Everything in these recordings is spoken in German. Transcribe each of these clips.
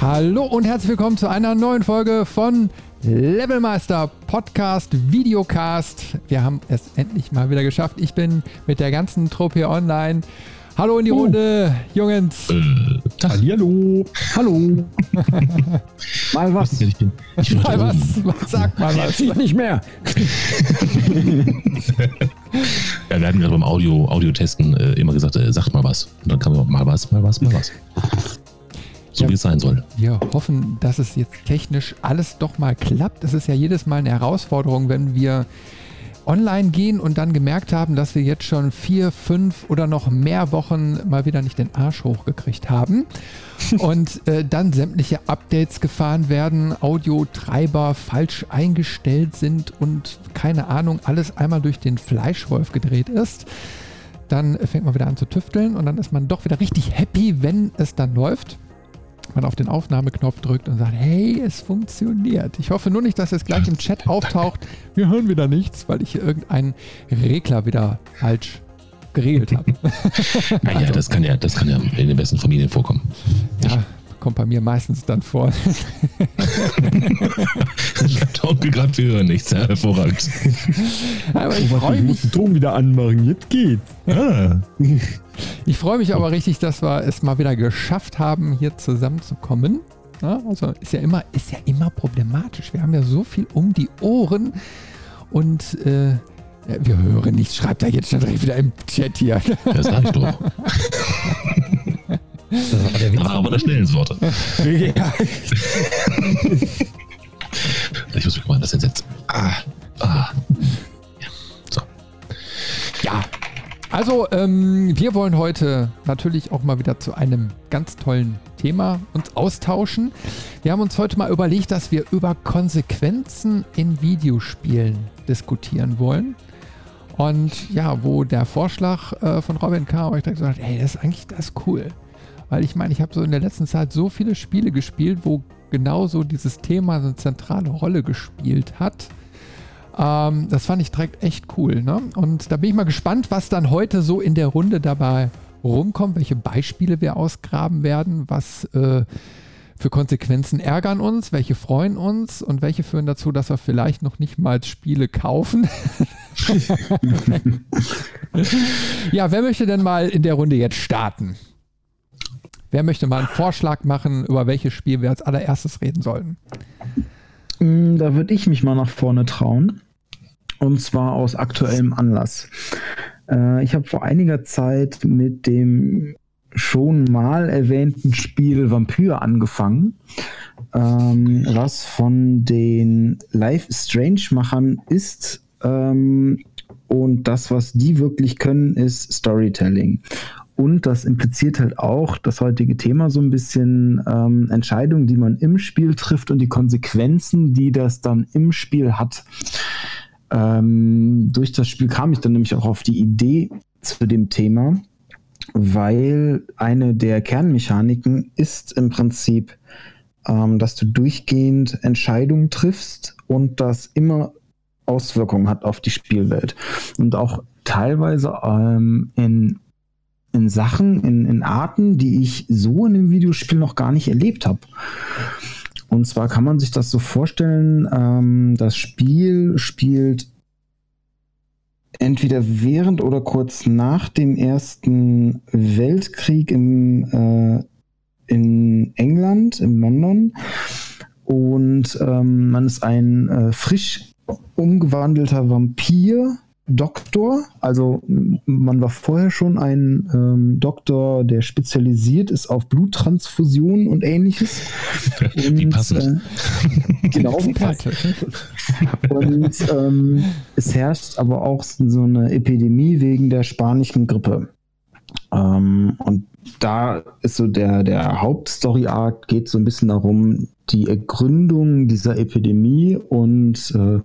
Hallo und herzlich willkommen zu einer neuen Folge von Levelmeister Podcast Videocast. Wir haben es endlich mal wieder geschafft. Ich bin mit der ganzen Truppe hier online. Hallo in die oh. Runde, Jungs. Äh, Hallo. Hallo. mal was. Ich bin, ich bin mal was. Sag mal was. Ich nicht mehr. ja, wir hatten gerade beim Audio, Audio-Testen äh, immer gesagt, äh, sagt mal was. Und dann kam mal was, mal was, mal was. So ja, wie es sein soll. Wir hoffen, dass es jetzt technisch alles doch mal klappt. Es ist ja jedes Mal eine Herausforderung, wenn wir online gehen und dann gemerkt haben, dass wir jetzt schon vier, fünf oder noch mehr Wochen mal wieder nicht den Arsch hochgekriegt haben und äh, dann sämtliche Updates gefahren werden, Audiotreiber falsch eingestellt sind und keine Ahnung, alles einmal durch den Fleischwolf gedreht ist. Dann fängt man wieder an zu tüfteln und dann ist man doch wieder richtig happy, wenn es dann läuft man auf den Aufnahmeknopf drückt und sagt, hey, es funktioniert. Ich hoffe nur nicht, dass es gleich im Chat auftaucht, wir hören wieder nichts, weil ich hier irgendeinen Regler wieder falsch geregelt habe. naja, also, das kann ja, das kann ja in den besten Familien vorkommen. Ja, kommt bei mir meistens dann vor. Danke gerade, wir hören nichts. Ja, hervorragend. Aber ich freue mich. den Ton wieder anmachen, jetzt geht's. Ah. Ich freue mich aber richtig, dass wir es mal wieder geschafft haben, hier zusammenzukommen. Ja, also ist ja immer, ist ja immer problematisch. Wir haben ja so viel um die Ohren und äh, wir hören nichts. Schreibt er jetzt schon direkt wieder im Chat hier. Das reicht doch. Das war der Witz. Aber das schnellen Worte. Ja. ich muss mich mal das entsetzen. Ah, ah. Ja. So. Ja. Also, ähm, wir wollen heute natürlich auch mal wieder zu einem ganz tollen Thema uns austauschen. Wir haben uns heute mal überlegt, dass wir über Konsequenzen in Videospielen diskutieren wollen. Und ja, wo der Vorschlag äh, von Robin kam, habe ich gesagt, hey, das ist eigentlich das cool. Weil ich meine, ich habe so in der letzten Zeit so viele Spiele gespielt, wo genauso dieses Thema eine zentrale Rolle gespielt hat. Ähm, das fand ich direkt echt cool. Ne? Und da bin ich mal gespannt, was dann heute so in der Runde dabei rumkommt, welche Beispiele wir ausgraben werden, was äh, für Konsequenzen ärgern uns, welche freuen uns und welche führen dazu, dass wir vielleicht noch nicht mal Spiele kaufen. ja, wer möchte denn mal in der Runde jetzt starten? Wer möchte mal einen Vorschlag machen, über welches Spiel wir als allererstes reden sollten? Mm, da würde ich mich mal nach vorne trauen. Und zwar aus aktuellem Anlass. Äh, ich habe vor einiger Zeit mit dem schon mal erwähnten Spiel Vampyr angefangen, ähm, was von den Live Strange-Machern ist. Ähm, und das, was die wirklich können, ist Storytelling. Und das impliziert halt auch das heutige Thema so ein bisschen ähm, Entscheidungen, die man im Spiel trifft und die Konsequenzen, die das dann im Spiel hat. Ähm, durch das Spiel kam ich dann nämlich auch auf die Idee zu dem Thema, weil eine der Kernmechaniken ist im Prinzip, ähm, dass du durchgehend Entscheidungen triffst und das immer Auswirkungen hat auf die Spielwelt. Und auch teilweise ähm, in in Sachen, in, in Arten, die ich so in dem Videospiel noch gar nicht erlebt habe. Und zwar kann man sich das so vorstellen, ähm, das Spiel spielt entweder während oder kurz nach dem Ersten Weltkrieg im, äh, in England, in London. Und ähm, man ist ein äh, frisch umgewandelter Vampir, Doktor. Also man war vorher schon ein ähm, Doktor, der spezialisiert ist auf Bluttransfusionen und ähnliches. Und, wie passend. Äh, genau, wie passend. und ähm, es herrscht aber auch so eine Epidemie wegen der spanischen Grippe. Ähm, und da ist so der, der Hauptstory-Arc geht so ein bisschen darum, die Ergründung dieser Epidemie und äh,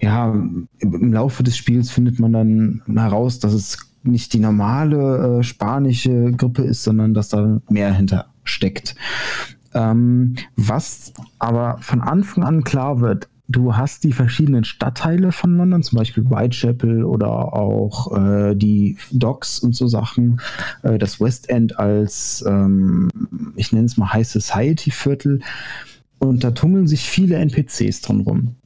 ja, im Laufe des Spiels findet man dann heraus, dass es nicht die normale äh, spanische Grippe ist, sondern dass da mehr hinter steckt. Ähm, was aber von Anfang an klar wird, du hast die verschiedenen Stadtteile von London, zum Beispiel Whitechapel oder auch äh, die Docks und so Sachen, äh, das West End als, ähm, ich nenne es mal High Society Viertel. Und da tummeln sich viele NPCs drin rum.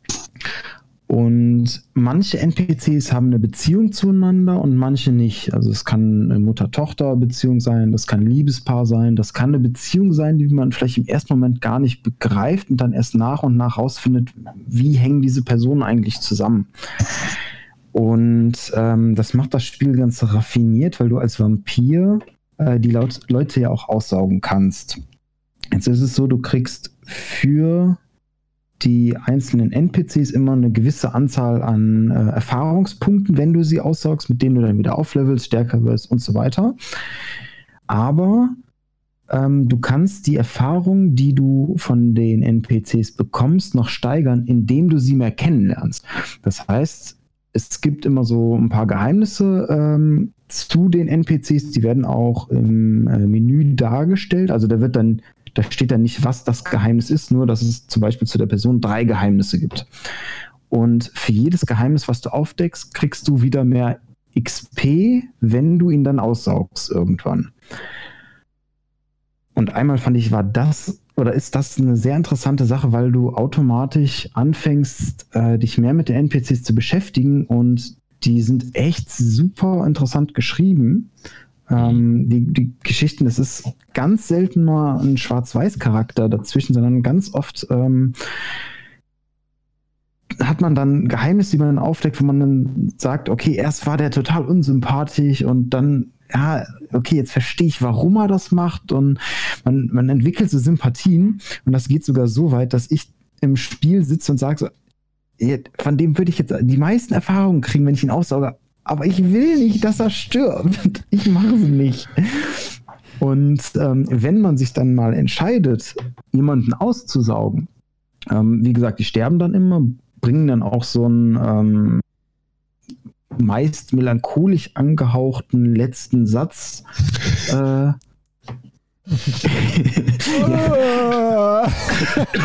Und manche NPCs haben eine Beziehung zueinander und manche nicht. Also es kann eine Mutter-Tochter-Beziehung sein, das kann ein Liebespaar sein, das kann eine Beziehung sein, die man vielleicht im ersten Moment gar nicht begreift und dann erst nach und nach rausfindet, wie hängen diese Personen eigentlich zusammen. Und ähm, das macht das Spiel ganz raffiniert, weil du als Vampir äh, die Leute ja auch aussaugen kannst. Jetzt ist es so, du kriegst für die einzelnen NPCs immer eine gewisse Anzahl an äh, Erfahrungspunkten, wenn du sie aussaugst, mit denen du dann wieder auflevelst, stärker wirst und so weiter. Aber ähm, du kannst die Erfahrung, die du von den NPCs bekommst, noch steigern, indem du sie mehr kennenlernst. Das heißt, es gibt immer so ein paar Geheimnisse ähm, zu den NPCs, die werden auch im äh, Menü dargestellt. Also da wird dann da steht dann nicht, was das Geheimnis ist, nur dass es zum Beispiel zu der Person drei Geheimnisse gibt. Und für jedes Geheimnis, was du aufdeckst, kriegst du wieder mehr XP, wenn du ihn dann aussaugst irgendwann. Und einmal fand ich, war das oder ist das eine sehr interessante Sache, weil du automatisch anfängst, äh, dich mehr mit den NPCs zu beschäftigen und die sind echt super interessant geschrieben. Ähm, die, die Geschichten, es ist ganz selten mal ein Schwarz-Weiß-Charakter dazwischen, sondern ganz oft ähm, hat man dann Geheimnisse, die man dann aufdeckt, wo man dann sagt, okay, erst war der total unsympathisch und dann, ja, okay, jetzt verstehe ich, warum er das macht und man, man entwickelt so Sympathien und das geht sogar so weit, dass ich im Spiel sitze und sage so, von dem würde ich jetzt die meisten Erfahrungen kriegen, wenn ich ihn aussauge, aber ich will nicht, dass er stirbt. Ich mache es nicht. Und ähm, wenn man sich dann mal entscheidet, jemanden auszusaugen, ähm, wie gesagt, die sterben dann immer, bringen dann auch so einen ähm, meist melancholisch angehauchten letzten Satz. Äh,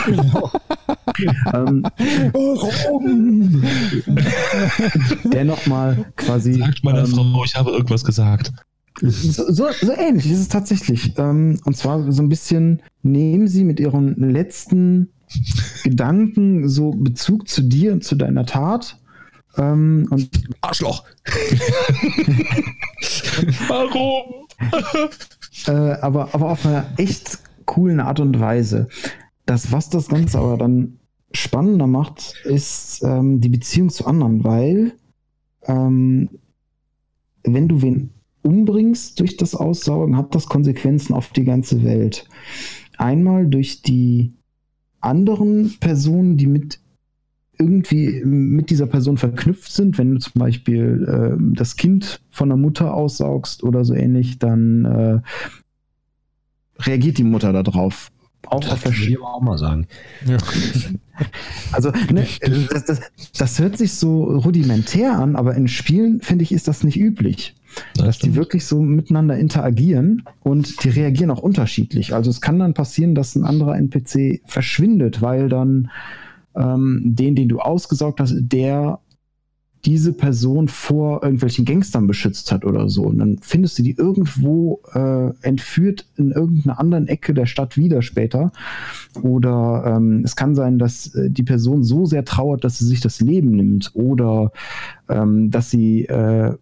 genau. ähm, Warum? Der nochmal quasi. Sagt meiner ähm, Frau, ich habe irgendwas gesagt. So, so, so, ähnlich ist es tatsächlich. Ähm, und zwar so ein bisschen, nehmen Sie mit Ihren letzten Gedanken so Bezug zu dir und zu deiner Tat. Ähm, und Arschloch! Warum? Äh, aber, aber auf einer echt coolen Art und Weise. Das, was das Ganze aber dann spannender macht, ist ähm, die Beziehung zu anderen, weil ähm, wenn du wen umbringst durch das Aussaugen, hat das Konsequenzen auf die ganze Welt. Einmal durch die anderen Personen, die mit irgendwie mit dieser Person verknüpft sind. Wenn du zum Beispiel äh, das Kind von der Mutter aussaugst oder so ähnlich, dann äh, reagiert die Mutter darauf. Auch das auf ich auch mal sagen. Ja. Also, ne, das, das, das, hört sich so rudimentär an, aber in Spielen, finde ich, ist das nicht üblich. Das dass die wirklich so miteinander interagieren und die reagieren auch unterschiedlich. Also es kann dann passieren, dass ein anderer NPC verschwindet, weil dann ähm, den, den du ausgesaugt hast, der diese Person vor irgendwelchen Gangstern beschützt hat oder so. Und dann findest du die irgendwo äh, entführt in irgendeiner anderen Ecke der Stadt wieder später. Oder ähm, es kann sein, dass äh, die Person so sehr trauert, dass sie sich das Leben nimmt. Oder ähm, dass sie äh,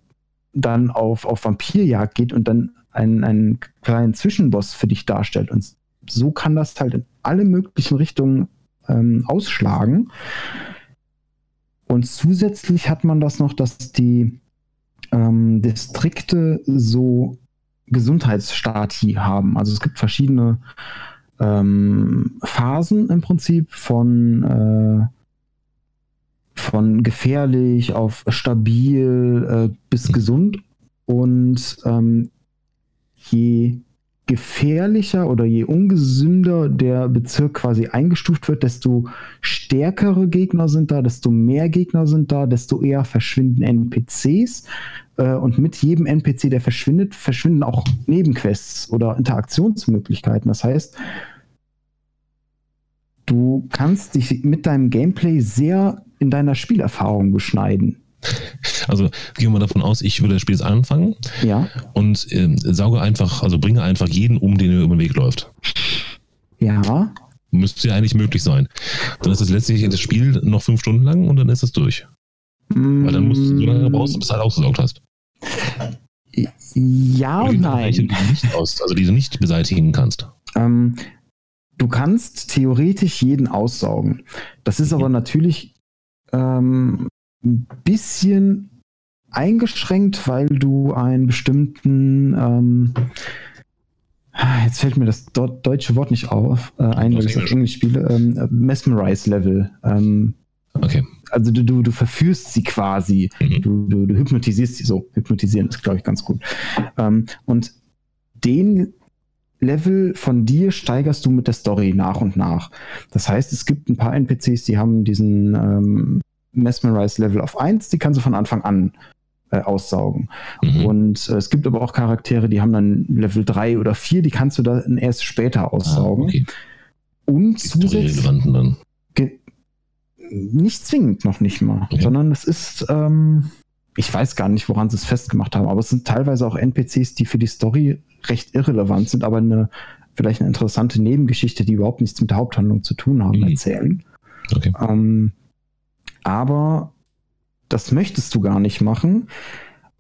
dann auf, auf Vampirjagd geht und dann einen, einen kleinen Zwischenboss für dich darstellt. Und so kann das halt in alle möglichen Richtungen ähm, ausschlagen. Und zusätzlich hat man das noch, dass die ähm, Distrikte so Gesundheitsstati haben. Also es gibt verschiedene ähm, Phasen im Prinzip von, äh, von gefährlich auf stabil äh, bis gesund. Und ähm, je gefährlicher oder je ungesünder der Bezirk quasi eingestuft wird, desto stärkere Gegner sind da, desto mehr Gegner sind da, desto eher verschwinden NPCs. Äh, und mit jedem NPC, der verschwindet, verschwinden auch Nebenquests oder Interaktionsmöglichkeiten. Das heißt, du kannst dich mit deinem Gameplay sehr in deiner Spielerfahrung beschneiden. Also gehen wir mal davon aus, ich würde das Spiel jetzt anfangen Ja, und äh, sauge einfach, also bringe einfach jeden um, den mir über den Weg läuft. ja. Müsste ja eigentlich möglich sein. Dann ist das letztlich das Spiel noch fünf Stunden lang und dann ist es durch. Weil dann musst du so lange brauchst, bis du halt ausgesaugt hast. Ja und nein. die du nicht aus, also die du nicht beseitigen kannst. Ähm, du kannst theoretisch jeden aussaugen. Das ist aber natürlich ähm, ein bisschen eingeschränkt, weil du einen bestimmten ähm, jetzt fällt mir das deutsche Wort nicht auf, äh, ein, weil ich auf Englisch. Spiele, ähm, Mesmerize-Level. Ähm, Okay. also du, du, du verführst sie quasi. Mhm. Du, du, du hypnotisierst sie so. Hypnotisieren ist, glaube ich, ganz gut. Ähm, und den Level von dir steigerst du mit der Story nach und nach. Das heißt, es gibt ein paar NPCs, die haben diesen ähm, Mesmerize-Level auf 1, die kannst du von Anfang an äh, aussaugen. Mhm. Und äh, es gibt aber auch Charaktere, die haben dann Level 3 oder 4, die kannst du dann erst später Ah, aussaugen. okay. Und zusätzlich nicht zwingend noch nicht mal, Okay. sondern es ist, ähm, ich weiß gar nicht, woran sie es festgemacht haben, aber es sind teilweise auch NPCs, die für die Story recht irrelevant sind, aber eine vielleicht eine interessante Nebengeschichte, die überhaupt nichts mit der Haupthandlung zu tun haben, Mhm. erzählen. Okay. Ähm, aber das möchtest du gar nicht machen,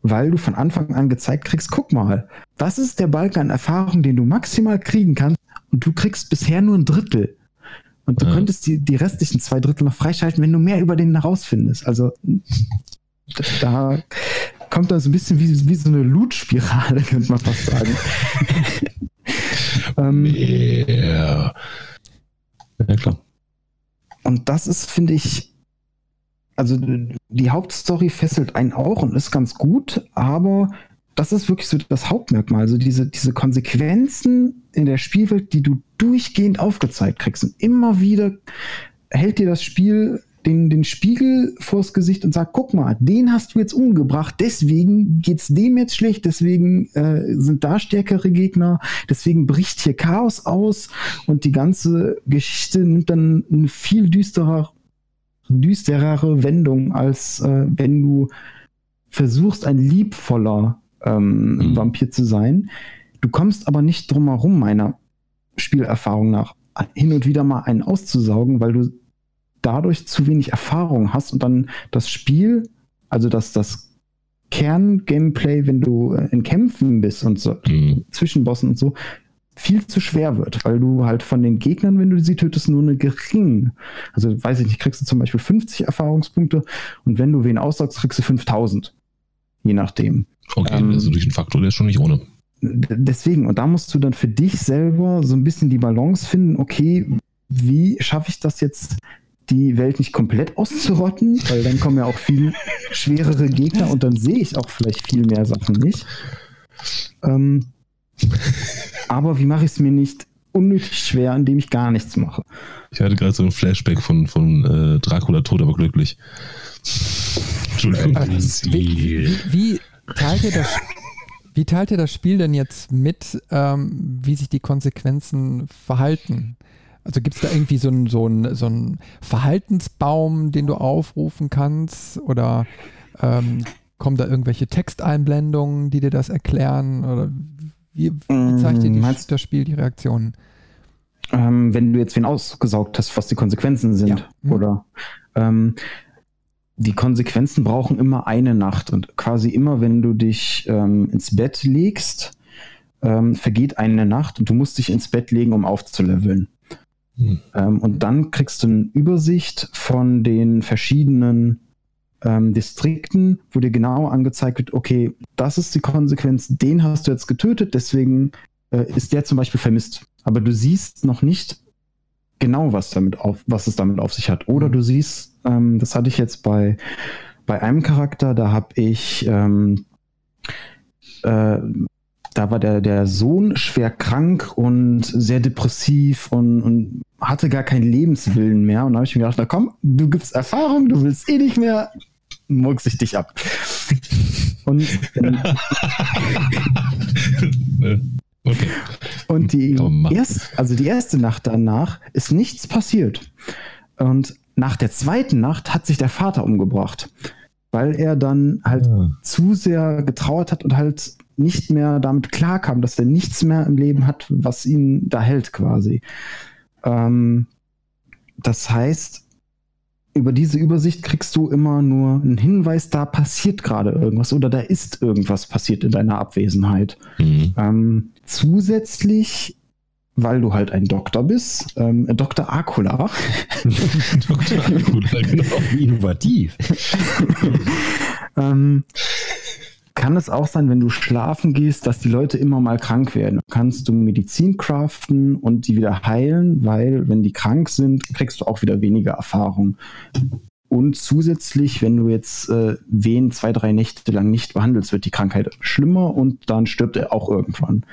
weil du von Anfang an gezeigt kriegst, guck mal, das ist der Balken an Erfahrung, den du maximal kriegen kannst und du kriegst bisher nur ein Drittel. Und du Ja. könntest die, die restlichen zwei Drittel noch freischalten, wenn du mehr über den herausfindest. Also da, kommt dann so ein bisschen wie, wie so eine Loot-Spirale, könnte man fast sagen. ähm, Ja. Ja, klar. Und das ist, finde ich, also die Hauptstory fesselt einen auch und ist ganz gut, aber das ist wirklich so das Hauptmerkmal. Also diese, diese Konsequenzen in der Spielwelt, die du durchgehend aufgezeigt kriegst. Und immer wieder hält dir das Spiel den, den Spiegel vors Gesicht und sagt, guck mal, den hast du jetzt umgebracht, deswegen geht's dem jetzt schlecht, deswegen äh, sind da stärkere Gegner, deswegen bricht hier Chaos aus und die ganze Geschichte nimmt dann eine viel düsterer, düsterere Wendung, als äh, wenn du versuchst, ein liebvoller ähm, Mhm. Vampir zu sein. Du kommst aber nicht drum herum, meiner Spielerfahrung nach, hin und wieder mal einen auszusaugen, weil du dadurch zu wenig Erfahrung hast und dann das Spiel, also das, das Kern-Gameplay, wenn du äh, in Kämpfen bist und so, Mhm. zwischen Bossen und so, viel zu schwer wird, weil du halt von den Gegnern, wenn du sie tötest, nur eine gering, also weiß ich nicht, kriegst du zum Beispiel 50 Erfahrungspunkte und wenn du wen aussaugst, kriegst du 5000. Je nachdem. Okay, Ähm, also durch den Faktor, der ist schon nicht ohne. Deswegen, und da musst du dann für dich selber so ein bisschen die Balance finden, okay, wie schaffe ich das jetzt, die Welt nicht komplett auszurotten, weil dann kommen ja auch viel schwerere Gegner und dann sehe ich auch vielleicht viel mehr Sachen nicht. Ähm, aber wie mache ich es mir nicht unnötig schwer, indem ich gar nichts mache? Ich hatte gerade so ein Flashback von, von äh, Dracula tot, aber glücklich. Entschuldigung. Äh, Wie, wie, wie, teilt ihr das, wie teilt ihr das Spiel denn jetzt mit, ähm, wie sich die Konsequenzen verhalten? Also gibt es da irgendwie so einen so einen- so einen Verhaltensbaum, den du aufrufen kannst? Oder ähm, kommen da irgendwelche Texteinblendungen, die dir das erklären? Oder wie, wie zeigt dir Mm, die, meinst- das Spiel die Reaktionen? Ähm, wenn du jetzt wen ausgesaugt hast, was die Konsequenzen sind, Ja. Mhm. oder? Ähm, die Konsequenzen brauchen immer eine Nacht und quasi immer, wenn du dich ähm, ins Bett legst, ähm, vergeht eine Nacht und du musst dich ins Bett legen, um aufzuleveln. Hm. Ähm, und dann kriegst du eine Übersicht von den verschiedenen ähm, Distrikten, wo dir genau angezeigt wird, okay, das ist die Konsequenz, den hast du jetzt getötet, deswegen äh, ist der zum Beispiel vermisst. Aber du siehst noch nicht genau, was damit auf, was es damit auf sich hat. Oder Mhm. du siehst, ähm, das hatte ich jetzt bei, bei einem Charakter, da habe ich ähm, äh, da war der, der Sohn schwer krank und sehr depressiv und, und hatte gar keinen Lebenswillen mehr. Und da habe ich mir gedacht, na komm, du gibst Erfahrung, du willst eh nicht mehr, murks ich dich ab. Und ähm, Äh, okay. Und die, erst, also die erste Nacht danach ist nichts passiert. Und nach der zweiten Nacht hat sich der Vater umgebracht, weil er dann halt ja. Ah. zu sehr getrauert hat und halt nicht mehr damit klarkam, dass er nichts mehr im Leben hat, was ihn da hält quasi. Ähm, das heißt, über diese Übersicht kriegst du immer nur einen Hinweis, da passiert gerade irgendwas oder da ist irgendwas passiert in deiner Abwesenheit. Mhm. Ähm, zusätzlich, weil du halt ein Doktor bist, ähm, Dr. Akula. Dr. Akula, genau. Innovativ. ähm, kann es auch sein, wenn du schlafen gehst, dass die Leute immer mal krank werden. Kannst du Medizin craften und die wieder heilen, weil wenn die krank sind, kriegst du auch wieder weniger Erfahrung. Und zusätzlich, wenn du jetzt äh, wen zwei, drei Nächte lang nicht behandelst, wird die Krankheit schlimmer und dann stirbt er auch irgendwann.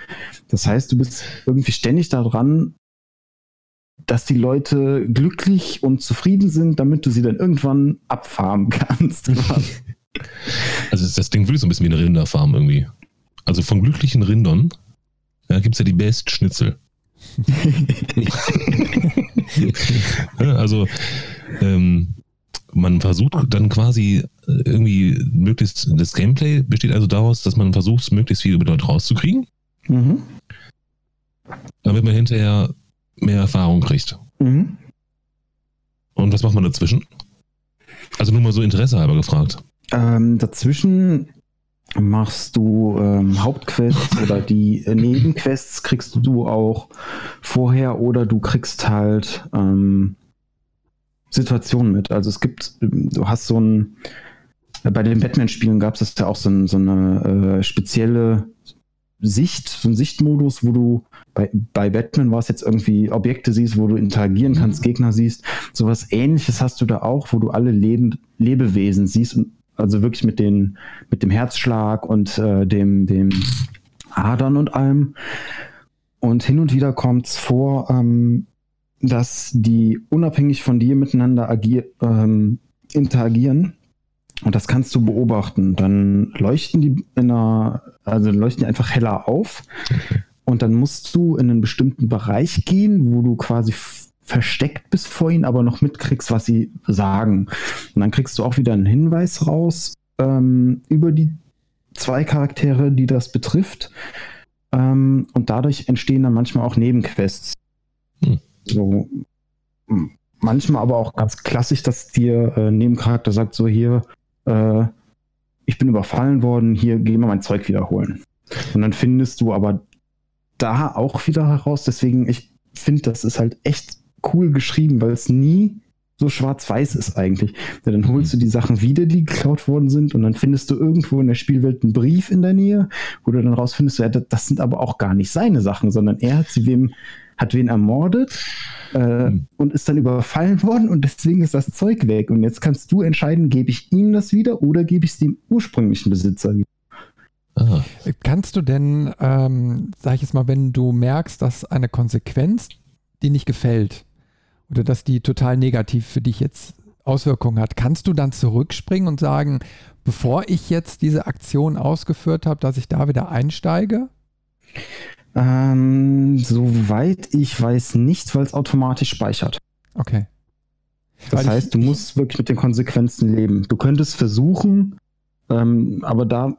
Das heißt, du bist irgendwie ständig daran, dass die Leute glücklich und zufrieden sind, damit du sie dann irgendwann abfarmen kannst. Also das Ding wirklich so ein bisschen wie eine Rinderfarm irgendwie. Also von glücklichen Rindern ja, gibt es ja die Best Schnitzel. also ähm, man versucht dann quasi äh, irgendwie möglichst, das Gameplay besteht also daraus, dass man versucht, möglichst viel über Leute rauszukriegen. Mhm. Damit man hinterher mehr Erfahrung kriegt. Mhm. Und was macht man dazwischen? Also nur mal so Interesse halber gefragt. Ähm, dazwischen machst du ähm, Hauptquests oder die äh, Nebenquests kriegst du auch vorher oder du kriegst halt ähm, Situationen mit. Also es gibt, du hast so ein, bei den Batman-Spielen gab es ja auch so, ein, so eine äh, spezielle Sicht, so ein Sichtmodus, wo du bei, bei Batman war es jetzt irgendwie Objekte siehst, wo du interagieren kannst, Gegner siehst. Sowas ähnliches hast du da auch, wo du alle Lebend, Lebewesen siehst und also wirklich mit, den, mit dem Herzschlag und äh, dem, dem Adern und allem. Und hin und wieder kommt es vor, ähm, dass die unabhängig von dir miteinander agier ähm, interagieren. Und das kannst du beobachten. Dann leuchten die in einer, also leuchten die einfach heller auf. Und dann musst du in einen bestimmten Bereich gehen, wo du quasi versteckt bist vor ihnen, aber noch mitkriegst, was sie sagen. Und dann kriegst du auch wieder einen Hinweis raus ähm, über die zwei Charaktere, die das betrifft. Ähm, und dadurch entstehen dann manchmal auch Nebenquests. Hm. So, manchmal aber auch ganz klassisch, dass dir äh, Nebencharakter sagt, so hier, äh, ich bin überfallen worden, hier geh mal mein Zeug wiederholen. Und dann findest du aber da auch wieder heraus, deswegen, ich finde, das ist halt echt cool geschrieben, weil es nie so schwarz-weiß ist eigentlich. Ja, dann holst du die Sachen wieder, die geklaut worden sind, und dann findest du irgendwo in der Spielwelt einen Brief in der Nähe, wo du dann rausfindest, ja, das sind aber auch gar nicht seine Sachen, sondern er hat sie wem, hat wen ermordet äh, mhm. und ist dann überfallen worden und deswegen ist das Zeug weg. Und jetzt kannst du entscheiden, gebe ich ihm das wieder oder gebe ich es dem ursprünglichen Besitzer wieder. Aha. Kannst du denn, ähm, sag ich jetzt mal, wenn du merkst, dass eine Konsequenz dir nicht gefällt, oder dass die total negativ für dich jetzt Auswirkungen hat, kannst du dann zurückspringen und sagen, bevor ich jetzt diese Aktion ausgeführt habe, dass ich da wieder einsteige? Ähm, soweit ich weiß nicht, weil es automatisch speichert. Okay. Das weil heißt, ich, du musst wirklich mit den Konsequenzen leben. Du könntest versuchen, ähm, aber da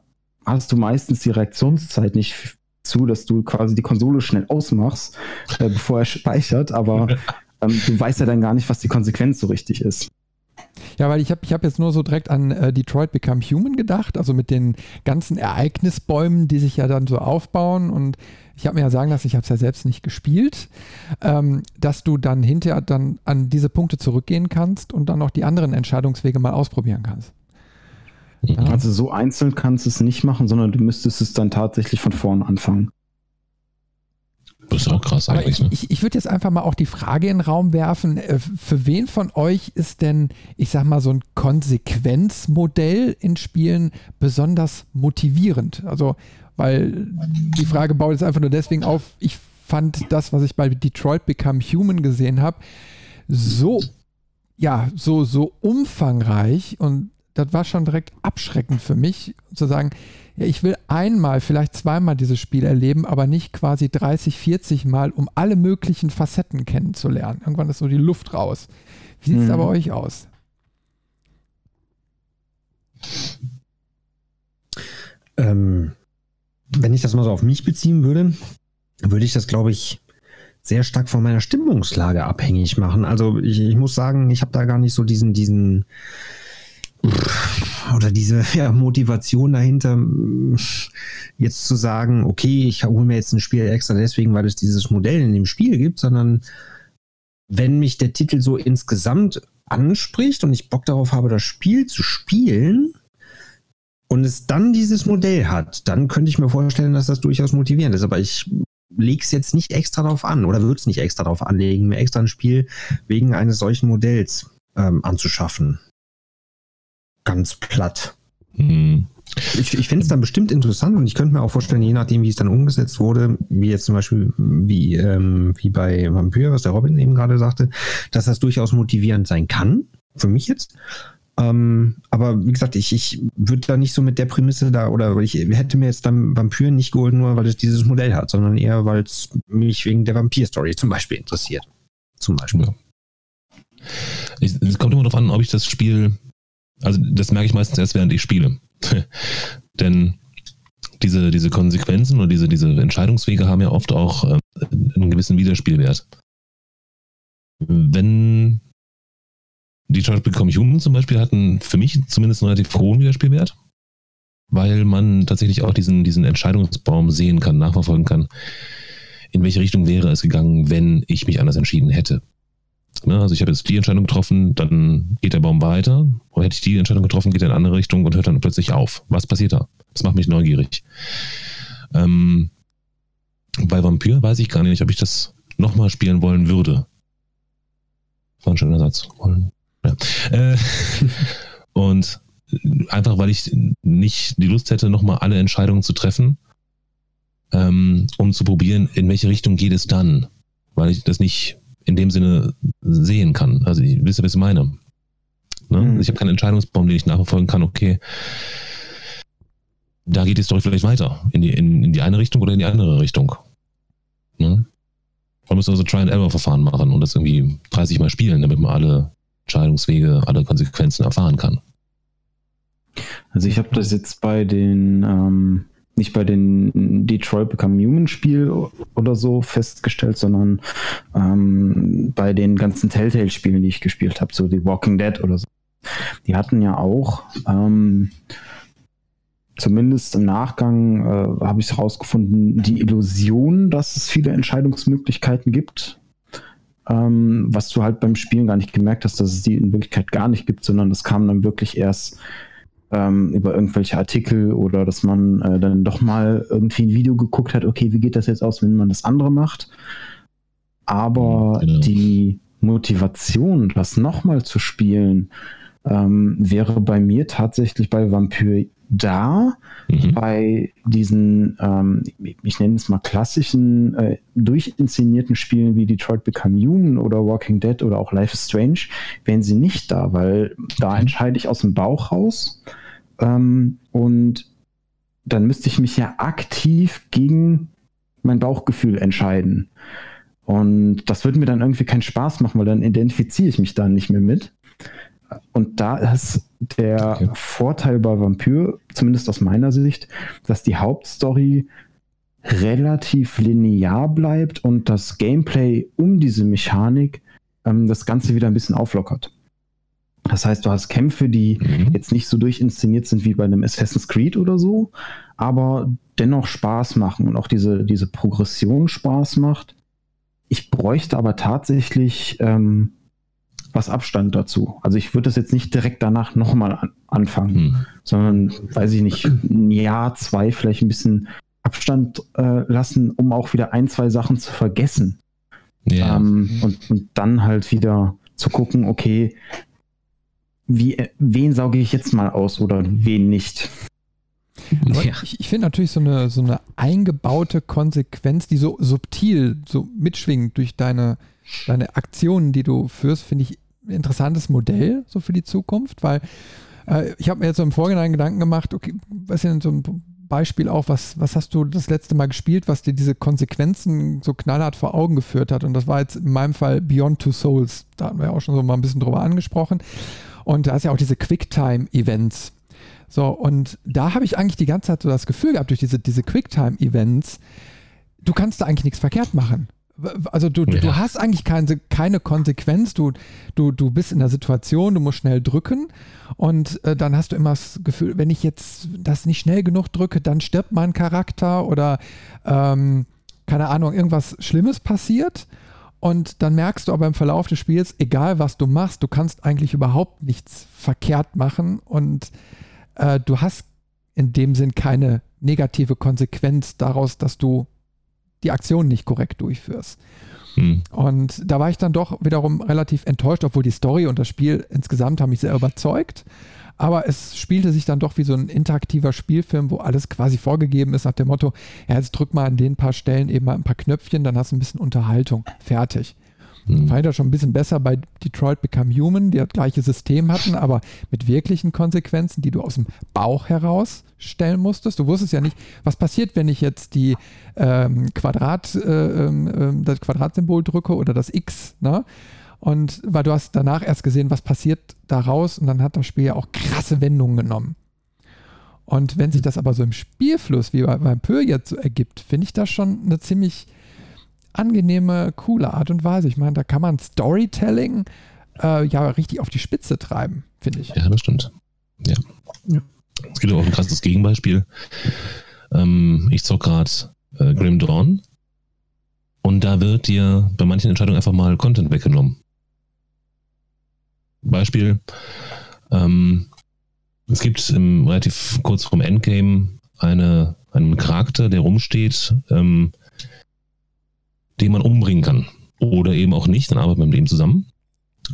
hast du meistens die Reaktionszeit nicht zu, dass du quasi die Konsole schnell ausmachst, äh, bevor er speichert. Aber ähm, du weißt ja dann gar nicht, was die Konsequenz so richtig ist. Ja, weil ich habe ich hab jetzt nur so direkt an äh, Detroit Become Human gedacht, also mit den ganzen Ereignisbäumen, die sich ja dann so aufbauen und ich habe mir ja sagen lassen, ich habe es ja selbst nicht gespielt, ähm, dass du dann hinterher dann an diese Punkte zurückgehen kannst und dann auch die anderen Entscheidungswege mal ausprobieren kannst. Ja. Also so einzeln kannst du es nicht machen, sondern du müsstest es dann tatsächlich von vorn anfangen. Das ist auch krass Aber eigentlich. Ich, ne? ich, ich würde jetzt einfach mal auch die Frage in den Raum werfen: äh, Für wen von euch ist denn, ich sag mal, so ein Konsequenzmodell in Spielen besonders motivierend? Also, weil die Frage baut jetzt einfach nur deswegen auf, ich fand das, was ich bei Detroit Become Human gesehen habe, so, ja, so, so umfangreich und das war schon direkt abschreckend für mich, zu sagen, ja, ich will einmal, vielleicht zweimal dieses Spiel erleben, aber nicht quasi 30, 40 Mal, um alle möglichen Facetten kennenzulernen. Irgendwann ist so die Luft raus. Wie sieht es hm. da bei euch aus? Ähm, wenn ich das mal so auf mich beziehen würde, würde ich das, glaube ich, sehr stark von meiner Stimmungslage abhängig machen. Also ich, ich muss sagen, ich habe da gar nicht so diesen, diesen oder diese ja, Motivation dahinter, jetzt zu sagen, okay, ich hole mir jetzt ein Spiel extra deswegen, weil es dieses Modell in dem Spiel gibt, sondern wenn mich der Titel so insgesamt anspricht und ich Bock darauf habe, das Spiel zu spielen, und es dann dieses Modell hat, dann könnte ich mir vorstellen, dass das durchaus motivierend ist. Aber ich lege es jetzt nicht extra darauf an oder würde es nicht extra darauf anlegen, mir extra ein Spiel wegen eines solchen Modells ähm, anzuschaffen. Ganz platt. Hm. Ich, ich finde es dann bestimmt interessant und ich könnte mir auch vorstellen, je nachdem, wie es dann umgesetzt wurde, wie jetzt zum Beispiel wie, ähm, wie bei Vampyr, was der Robin eben gerade sagte, dass das durchaus motivierend sein kann, für mich jetzt. Ähm, aber wie gesagt, ich, ich würde da nicht so mit der Prämisse da, oder ich hätte mir jetzt dann Vampyr nicht geholt, nur weil es dieses Modell hat, sondern eher, weil es mich wegen der Vampir-Story zum Beispiel interessiert. Zum Beispiel. Ja. es kommt immer darauf an, ob ich das Spiel, also das merke ich meistens erst, während ich spiele. Denn diese, diese Konsequenzen oder diese, diese Entscheidungswege haben ja oft auch äh, einen gewissen Widerspielwert. Wenn Detroit Become Human zum Beispiel hatten für mich zumindest einen relativ hohen Wiederspielwert, weil man tatsächlich auch diesen, diesen Entscheidungsbaum sehen kann, nachverfolgen kann, in welche Richtung wäre es gegangen, wenn ich mich anders entschieden hätte. Ne, also ich habe jetzt die Entscheidung getroffen, dann geht der Baum weiter. Oder hätte ich die Entscheidung getroffen, geht er in eine andere Richtung und hört dann plötzlich auf. Was passiert da? Das macht mich neugierig. Ähm, bei Vampir weiß ich gar nicht, ob ich das nochmal spielen wollen würde. War ein schöner Satz. Ja. Äh, und einfach, weil ich nicht die Lust hätte, nochmal alle Entscheidungen zu treffen, ähm, um zu probieren, in welche Richtung geht es dann. Weil ich das nicht in dem Sinne sehen kann. Also, ich wisst was ich meine? Ne? Mhm. Ich habe keinen Entscheidungsbaum, den ich nachverfolgen kann, okay, da geht die Story vielleicht weiter. In die, in, in die eine Richtung oder in die andere Richtung. Ne? Man muss also Try-and-Error-Verfahren machen und das irgendwie 30 Mal spielen, damit man alle Entscheidungswege, alle Konsequenzen erfahren kann. Also ich habe das jetzt bei den, ähm, nicht bei den Detroit Become Human Spiel oder so festgestellt, sondern ähm, bei den ganzen Telltale-Spielen, die ich gespielt habe, so die Walking Dead oder so. Die hatten ja auch, ähm, zumindest im Nachgang äh, habe ich es herausgefunden, die Illusion, dass es viele Entscheidungsmöglichkeiten gibt ähm, was du halt beim Spielen gar nicht gemerkt hast, dass es die in Wirklichkeit gar nicht gibt, sondern das kam dann wirklich erst ähm, über irgendwelche Artikel oder dass man äh, dann doch mal irgendwie ein Video geguckt hat, okay, wie geht das jetzt aus, wenn man das andere macht? Aber genau. die Motivation, das nochmal zu spielen, ähm, wäre bei mir tatsächlich bei Vampyr da mhm. bei diesen, ähm, ich nenne es mal klassischen, äh, durchinszenierten Spielen wie Detroit Become Human oder Walking Dead oder auch Life is Strange, wären sie nicht da, weil da entscheide ich aus dem Bauch raus ähm, und dann müsste ich mich ja aktiv gegen mein Bauchgefühl entscheiden. Und das würde mir dann irgendwie keinen Spaß machen, weil dann identifiziere ich mich da nicht mehr mit. Und da ist der okay. Vorteil bei Vampyr, zumindest aus meiner Sicht, dass die Hauptstory relativ linear bleibt und das Gameplay um diese Mechanik ähm, das Ganze wieder ein bisschen auflockert. Das heißt, du hast Kämpfe, die mhm. jetzt nicht so durchinszeniert sind wie bei einem Assassin's Creed oder so, aber dennoch Spaß machen und auch diese, diese Progression Spaß macht. Ich bräuchte aber tatsächlich ähm, was Abstand dazu. Also ich würde das jetzt nicht direkt danach nochmal an, anfangen, hm. sondern, weiß ich nicht, ein Jahr, zwei vielleicht ein bisschen Abstand äh, lassen, um auch wieder ein, zwei Sachen zu vergessen. Ja. Ähm, und, und dann halt wieder zu gucken, okay, wie, wen sauge ich jetzt mal aus oder wen nicht. Ja. Ich, ich finde natürlich so eine, so eine eingebaute Konsequenz, die so subtil, so mitschwingt durch deine, deine Aktionen, die du führst, finde ich ein interessantes Modell so für die Zukunft, weil Äh, ich habe mir jetzt so im Vorhinein Gedanken gemacht, okay, was ist denn so ein Beispiel auch, was, was hast du das letzte Mal gespielt, was dir diese Konsequenzen so knallhart vor Augen geführt hat? Und das war jetzt in meinem Fall Beyond Two Souls. Da hatten wir ja auch schon so mal ein bisschen drüber angesprochen. Und da ist ja auch diese Quicktime-Events. So, und da habe ich eigentlich die ganze Zeit so das Gefühl gehabt, durch diese, diese Quicktime-Events, du kannst da eigentlich nichts verkehrt machen. Also du, ja. du hast eigentlich keine, keine Konsequenz, du, du, du bist in der Situation, du musst schnell drücken und äh, dann hast du immer das Gefühl, wenn ich jetzt das nicht schnell genug drücke, dann stirbt mein Charakter oder ähm, keine Ahnung, irgendwas Schlimmes passiert. Und dann merkst du aber im Verlauf des Spiels, egal was du machst, du kannst eigentlich überhaupt nichts verkehrt machen und äh, du hast in dem Sinn keine negative Konsequenz daraus, dass du die Aktion nicht korrekt durchführst. Hm. Und da war ich dann doch wiederum relativ enttäuscht, obwohl die Story und das Spiel insgesamt haben mich sehr überzeugt. Aber es spielte sich dann doch wie so ein interaktiver Spielfilm, wo alles quasi vorgegeben ist nach dem Motto, ja, jetzt drück mal an den paar Stellen eben mal ein paar Knöpfchen, dann hast du ein bisschen Unterhaltung. Fertig. Mhm. Fand ich das schon ein bisschen besser bei Detroit Become Human, die das gleiche System hatten, aber mit wirklichen Konsequenzen, die du aus dem Bauch heraus stellen musstest. Du wusstest ja nicht, was passiert, wenn ich jetzt die ähm, Quadrat, äh, äh, das Quadratsymbol drücke oder das X, ne? Und weil du hast danach erst gesehen, was passiert daraus und dann hat das Spiel ja auch krasse Wendungen genommen. Und wenn sich das aber so im Spielfluss wie bei, Pö jetzt so ergibt, finde ich das schon eine ziemlich angenehme, coole Art und Weise. Ich meine, da kann man Storytelling äh, ja richtig auf die Spitze treiben, finde ich. Ja, das stimmt. Ja. ja. Es gibt auch ein krasses Gegenbeispiel. Ähm, ich zock gerade äh, Grim Dawn und da wird dir bei manchen Entscheidungen einfach mal Content weggenommen. Beispiel, ähm, es gibt im, relativ kurz vorm Endgame eine, einen Charakter, der rumsteht, ähm, den man umbringen kann. Oder eben auch nicht, dann arbeitet man mit ihm zusammen.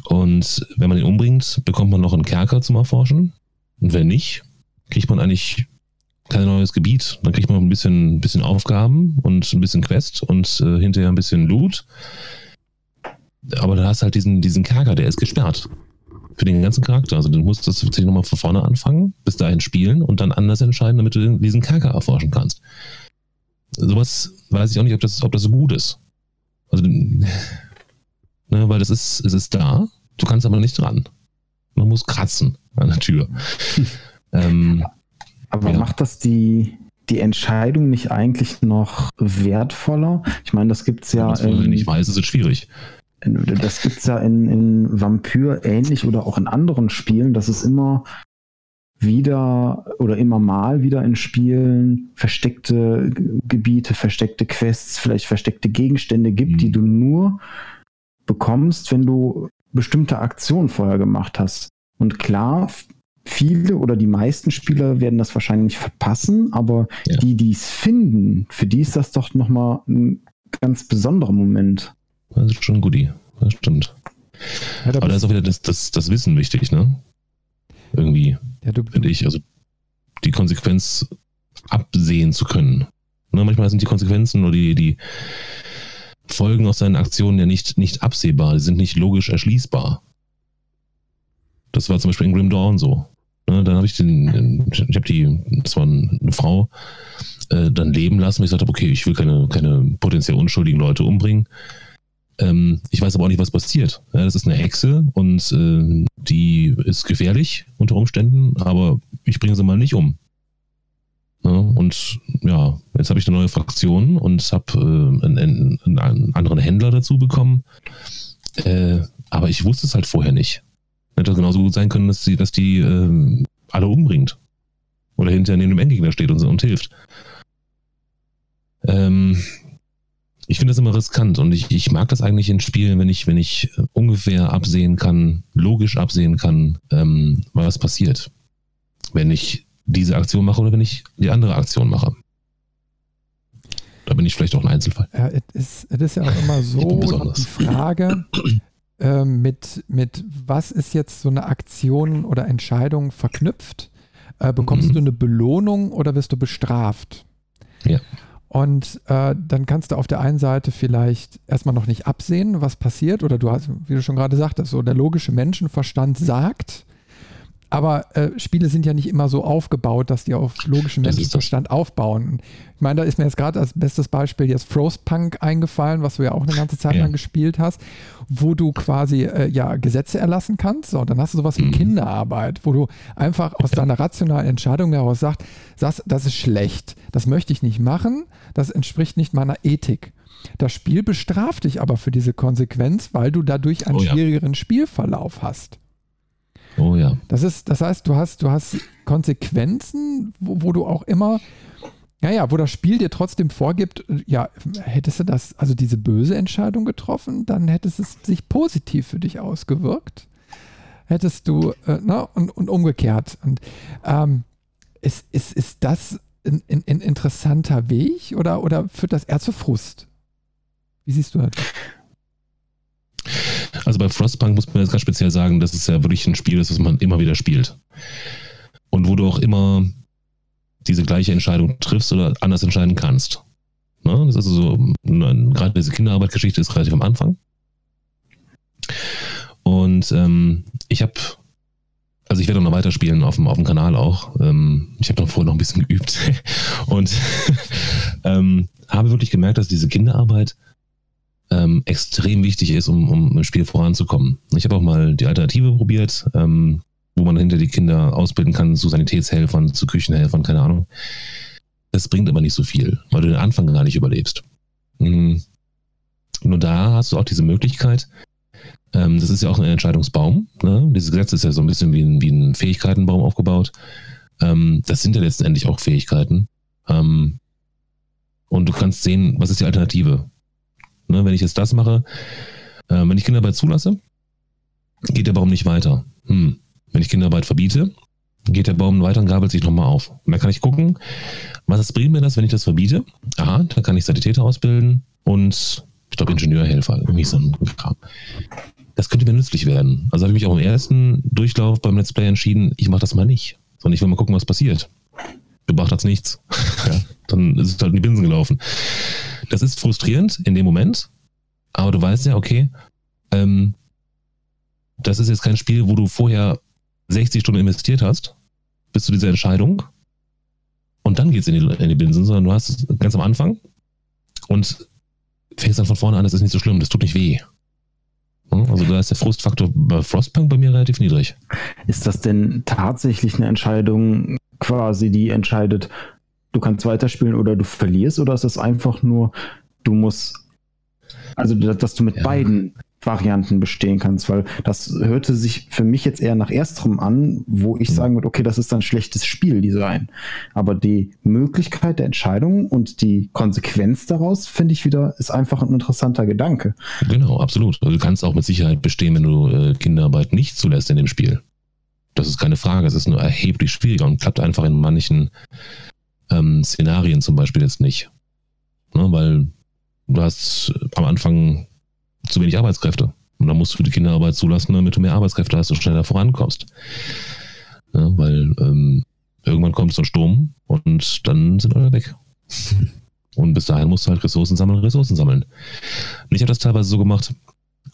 Und wenn man ihn umbringt, bekommt man noch einen Kerker zum Erforschen. Und wenn nicht, kriegt man eigentlich kein neues Gebiet. Dann kriegt man noch ein bisschen, bisschen Aufgaben und ein bisschen Quest und äh, hinterher ein bisschen Loot. Aber du hast halt diesen, diesen Kerker, der ist gesperrt. Für den ganzen Charakter. Also du musst das tatsächlich nochmal von vorne anfangen, bis dahin spielen und dann anders entscheiden, damit du diesen Kerker erforschen kannst. Sowas weiß ich auch nicht, ob das, ob das so gut ist. Also, ne, weil das ist, es ist da, du kannst aber nicht dran. Man muss kratzen an der Tür. ähm, aber ja. macht das die, die Entscheidung nicht eigentlich noch wertvoller? Ich meine, das gibt es ja. Wenn man nicht weiß, ist es schwierig. Das gibt es ja in, in Vampyr ähnlich oder auch in anderen Spielen, dass es immer wieder oder immer mal wieder in Spielen versteckte Gebiete, versteckte Quests, vielleicht versteckte Gegenstände gibt, mhm. die du nur bekommst, wenn du bestimmte Aktionen vorher gemacht hast. Und klar, viele oder die meisten Spieler werden das wahrscheinlich verpassen, aber ja. die, die es finden, für die ist das doch nochmal ein ganz besonderer Moment. Das ist schon ein Goodie, das stimmt. Ja, da aber da ist auch wieder das, das, das Wissen wichtig, ne? Irgendwie. Ja, du, finde ich. Also die Konsequenz absehen zu können. Ne, manchmal sind die Konsequenzen oder die, die Folgen aus seinen Aktionen ja nicht, nicht absehbar, die sind nicht logisch erschließbar. Das war zum Beispiel in Grim Dawn so. Ne, dann habe ich den, ich habe die, das war eine Frau, äh, dann leben lassen, weil ich gesagt habe, okay, ich will keine, keine potenziell unschuldigen Leute umbringen. Ähm, ich weiß aber auch nicht, was passiert. Ja, das ist eine Hexe und äh, die ist gefährlich unter Umständen, aber ich bringe sie mal nicht um. Ja, und ja, jetzt habe ich eine neue Fraktion und habe äh, einen, einen, anderen Händler dazu bekommen. Äh, aber ich wusste es halt vorher nicht. Hätte genauso gut sein können, dass die, dass die äh, alle umbringt. Oder hinter neben dem Endgegner steht und, und hilft. Ähm, ich finde das immer riskant und ich, ich mag das eigentlich in Spielen, wenn ich, wenn ich äh, ungefähr absehen kann, logisch absehen kann, ähm, was passiert. Wenn ich diese Aktion mache oder wenn ich die andere Aktion mache. Da bin ich vielleicht auch ein Einzelfall. Ja, es ist, ist, ja auch immer so die Frage, äh, mit, mit was ist jetzt so eine Aktion oder Entscheidung verknüpft? Äh, bekommst mhm. du eine Belohnung oder wirst du bestraft? Ja. Und äh, dann kannst du auf der einen Seite vielleicht erstmal noch nicht absehen, was passiert, oder du hast, wie du schon gerade sagtest, so der logische Menschenverstand sagt, aber äh, Spiele sind ja nicht immer so aufgebaut, dass die auf logischem Menschenverstand aufbauen. Ich meine, da ist mir jetzt gerade als bestes Beispiel jetzt Frostpunk eingefallen, was du ja auch eine ganze Zeit ja. lang gespielt hast, wo du quasi äh, ja Gesetze erlassen kannst. So, dann hast du sowas wie mhm. Kinderarbeit, wo du einfach aus deiner rationalen Entscheidung heraus sagst, sagst, das ist schlecht, das möchte ich nicht machen, das entspricht nicht meiner Ethik. Das Spiel bestraft dich aber für diese Konsequenz, weil du dadurch einen oh, ja. schwierigeren Spielverlauf hast. Oh ja. Das ist, das heißt, du hast, du hast Konsequenzen, wo, wo du auch immer, naja, wo das Spiel dir trotzdem vorgibt, ja, hättest du das, also diese böse Entscheidung getroffen, dann hättest es sich positiv für dich ausgewirkt. Hättest du, äh, ne, und, und umgekehrt. Und ähm, ist, ist, ist das ein, ein, ein interessanter Weg oder, oder führt das eher zu Frust? Wie siehst du das? Also bei Frostpunk muss man jetzt ganz speziell sagen, dass es ja wirklich ein Spiel ist, das man immer wieder spielt. Und wo du auch immer diese gleiche Entscheidung triffst oder anders entscheiden kannst. Ne? Das ist also so, gerade diese Kinderarbeitsgeschichte ist relativ am Anfang. Und ähm, ich habe, also ich werde auch noch weiterspielen auf dem, auf dem Kanal auch. Ähm, ich habe noch vorher noch ein bisschen geübt und ähm, habe wirklich gemerkt, dass diese Kinderarbeit ähm, extrem wichtig ist, um, um im Spiel voranzukommen. Ich habe auch mal die Alternative probiert, ähm, wo man hinter die Kinder ausbilden kann zu Sanitätshelfern, zu Küchenhelfern, keine Ahnung. Das bringt aber nicht so viel, weil du den Anfang gar nicht überlebst. Mhm. Nur da hast du auch diese Möglichkeit, ähm, das ist ja auch ein Entscheidungsbaum. Ne? Dieses Gesetz ist ja so ein bisschen wie ein, wie ein Fähigkeitenbaum aufgebaut. Ähm, das sind ja letztendlich auch Fähigkeiten. Ähm, und du kannst sehen, was ist die Alternative? Ne, wenn ich jetzt das mache, äh, wenn ich Kinderarbeit zulasse, geht der Baum nicht weiter. Hm. Wenn ich Kinderarbeit verbiete, geht der Baum weiter und gabelt sich nochmal auf. Und dann kann ich gucken, was bringt mir das, wenn ich das verbiete? Aha, da kann ich Sanitäter ausbilden und ich glaube Ingenieurhelfer, irgendwie so ein Kram. Das könnte mir nützlich werden. Also habe ich mich auch im ersten Durchlauf beim Let's Play entschieden, ich mache das mal nicht, sondern ich will mal gucken, was passiert. Gebracht hat's nichts. ja, dann ist es halt in die Binsen gelaufen. Das ist frustrierend in dem Moment, aber du weißt ja, okay, ähm, das ist jetzt kein Spiel, wo du vorher 60 Stunden investiert hast, bis zu dieser Entscheidung. Und dann geht's in die, in die Binsen, sondern du hast es ganz am Anfang und fängst dann von vorne an, das ist nicht so schlimm, das tut nicht weh. Also da ist der Frustfaktor bei Frostpunk bei mir relativ niedrig. Ist das denn tatsächlich eine Entscheidung, quasi, die entscheidet, du kannst weiterspielen oder du verlierst? Oder ist das einfach nur, du musst, also dass du mit ja. beiden Varianten bestehen kannst, weil das hörte sich für mich jetzt eher nach ersterem an, wo ich mhm. sagen würde, okay, das ist ein schlechtes Spieldesign. Aber die Möglichkeit der Entscheidung und die Konsequenz daraus, finde ich wieder, ist einfach ein interessanter Gedanke. Genau, absolut. Also du kannst auch mit Sicherheit bestehen, wenn du äh, Kinderarbeit nicht zulässt in dem Spiel. Das ist keine Frage. Es ist nur erheblich schwieriger und klappt einfach in manchen ähm, Szenarien zum Beispiel jetzt nicht. Ne, weil du hast am Anfang zu wenig Arbeitskräfte. Und dann musst du die Kinderarbeit zulassen, damit du mehr Arbeitskräfte hast und schneller vorankommst. Ja, weil ähm, irgendwann kommt so ein Sturm und dann sind alle weg. Und bis dahin musst du halt Ressourcen sammeln, Ressourcen sammeln. Und ich habe das teilweise so gemacht,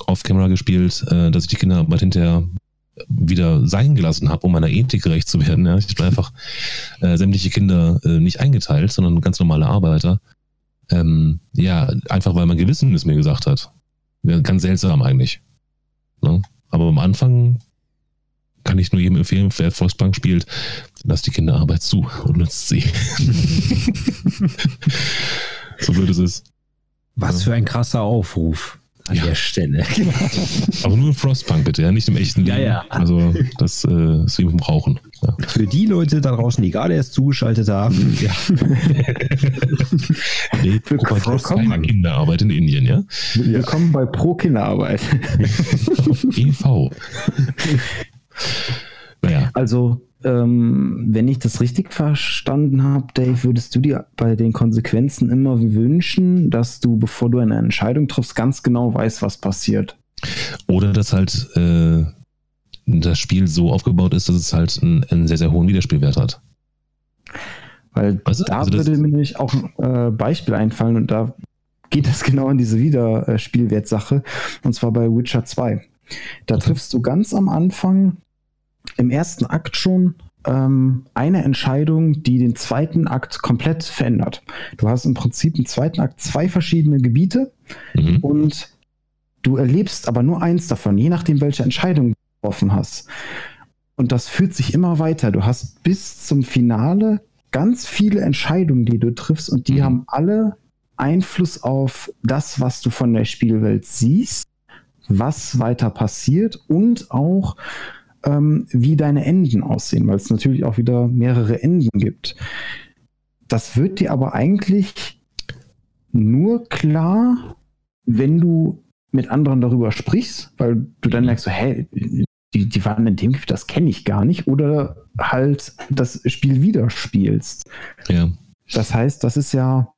off-camera gespielt, äh, dass ich die Kinderarbeit hinterher wieder sein gelassen habe, um meiner Ethik gerecht zu werden. Ja. Ich habe einfach äh, sämtliche Kinder äh, nicht eingeteilt, sondern ganz normale Arbeiter. Ähm, ja, einfach weil mein Gewissen es mir gesagt hat. Ja, ganz seltsam eigentlich. Ne? Aber am Anfang kann ich nur jedem empfehlen, wer Volksbank spielt, lasst die Kinderarbeit zu und nutzt sie. so blöd es ist. Was für ein krasser Aufruf an ja. der Stelle. Aber nur im Frostpunk bitte, ja, nicht im echten Leben. Ja, ja. Also das äh, ist wie wir brauchen. Ja. Für die Leute da draußen, die gerade erst zugeschaltet haben. ja. Willkommen. Kinderarbeit in Indien, ja? Willkommen bei Pro Kinderarbeit. EV. Naja. Also ähm, wenn ich das richtig verstanden habe, Dave, würdest du dir bei den Konsequenzen immer wünschen, dass du, bevor du eine Entscheidung triffst, ganz genau weißt, was passiert? Oder dass halt äh, das Spiel so aufgebaut ist, dass es halt einen, einen sehr, sehr hohen Wiederspielwert hat. Weil weißt du? da also würde mir nämlich auch ein äh, Beispiel einfallen und da geht es genau in diese Wiederspielwertsache und zwar bei Witcher 2. Da okay. triffst du ganz am Anfang im ersten Akt schon ähm, eine Entscheidung, die den zweiten Akt komplett verändert. Du hast im Prinzip im zweiten Akt zwei verschiedene Gebiete mhm. und du erlebst aber nur eins davon, je nachdem, welche Entscheidung du getroffen hast. Und das führt sich immer weiter. Du hast bis zum Finale ganz viele Entscheidungen, die du triffst und die mhm. haben alle Einfluss auf das, was du von der Spielwelt siehst, was weiter passiert und auch ähm, wie deine Enden aussehen, weil es natürlich auch wieder mehrere Enden gibt. Das wird dir aber eigentlich nur klar, wenn du mit anderen darüber sprichst, weil du dann merkst, so, hä, die, die waren in dem Gebiet, das kenne ich gar nicht, oder halt das Spiel wieder spielst. Ja. Das heißt, das ist ja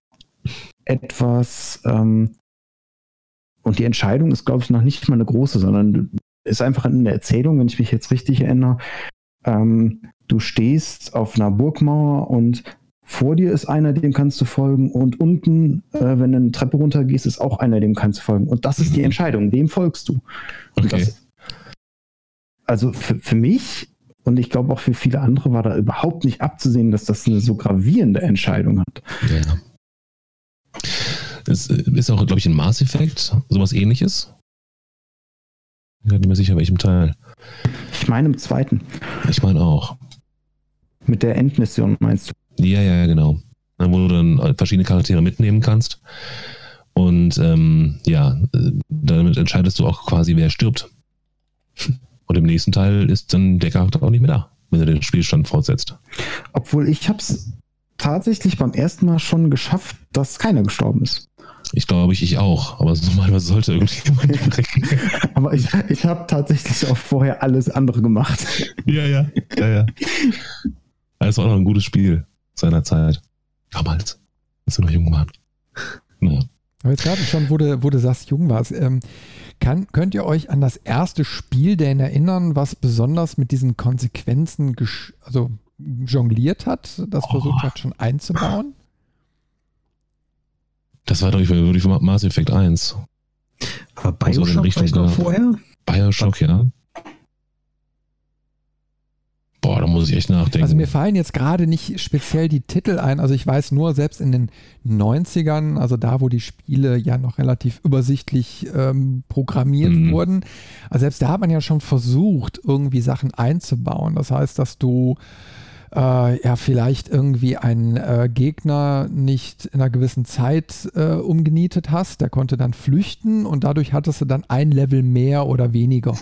etwas, ähm, und die Entscheidung ist, glaube ich, noch nicht mal eine große, sondern ist einfach in der Erzählung, wenn ich mich jetzt richtig erinnere, ähm, du stehst auf einer Burgmauer und vor dir ist einer, dem kannst du folgen und unten, äh, wenn du eine Treppe runtergehst, ist auch einer, dem kannst du folgen. Und das ist die mhm. Entscheidung, wem folgst du? Okay. Das, also für, für mich und ich glaube auch für viele andere war da überhaupt nicht abzusehen, dass das eine so gravierende Entscheidung hat. Ja. Es ist auch, glaube ich, ein Mass Effect, sowas ähnliches. Ich bin nicht mehr sicher, welchem Teil. Ich meine im zweiten. Ich meine auch. Mit der Endmission meinst du? Ja, ja, ja, genau. Wo du dann verschiedene Charaktere mitnehmen kannst. Und ähm, ja, damit entscheidest du auch quasi, wer stirbt. Und im nächsten Teil ist dann der Charakter auch nicht mehr da, wenn er den Spielstand fortsetzt. Obwohl ich hab's tatsächlich beim ersten Mal schon geschafft, dass keiner gestorben ist. Ich glaube, ich, ich auch. Aber normalerweise sollte irgendjemand recken. aber ich, ich habe tatsächlich auch vorher alles andere gemacht. ja, ja. ja, ja. Es war auch noch ein gutes Spiel seiner Zeit. Damals, als wir noch jung waren. Naja. Aber jetzt gerade schon, wo du, wo du sagst, jung warst, ähm, kann, könnt ihr euch an das erste Spiel denn erinnern, was besonders mit diesen Konsequenzen also jongliert hat, das oh. versucht hat schon einzubauen? Das war doch wirklich von Mass Effect 1. Aber Bioshock also noch vorher? Bioshock, ja. Boah, da muss ich echt nachdenken. Also mir fallen jetzt gerade nicht speziell die Titel ein. Also ich weiß nur, selbst in den 90ern, also da, wo die Spiele ja noch relativ übersichtlich ähm, programmiert mhm. wurden, also selbst da hat man ja schon versucht, irgendwie Sachen einzubauen. Das heißt, dass du äh, ja vielleicht irgendwie einen äh, Gegner nicht in einer gewissen Zeit äh, umgenietet hast, der konnte dann flüchten und dadurch hattest du dann ein Level mehr oder weniger.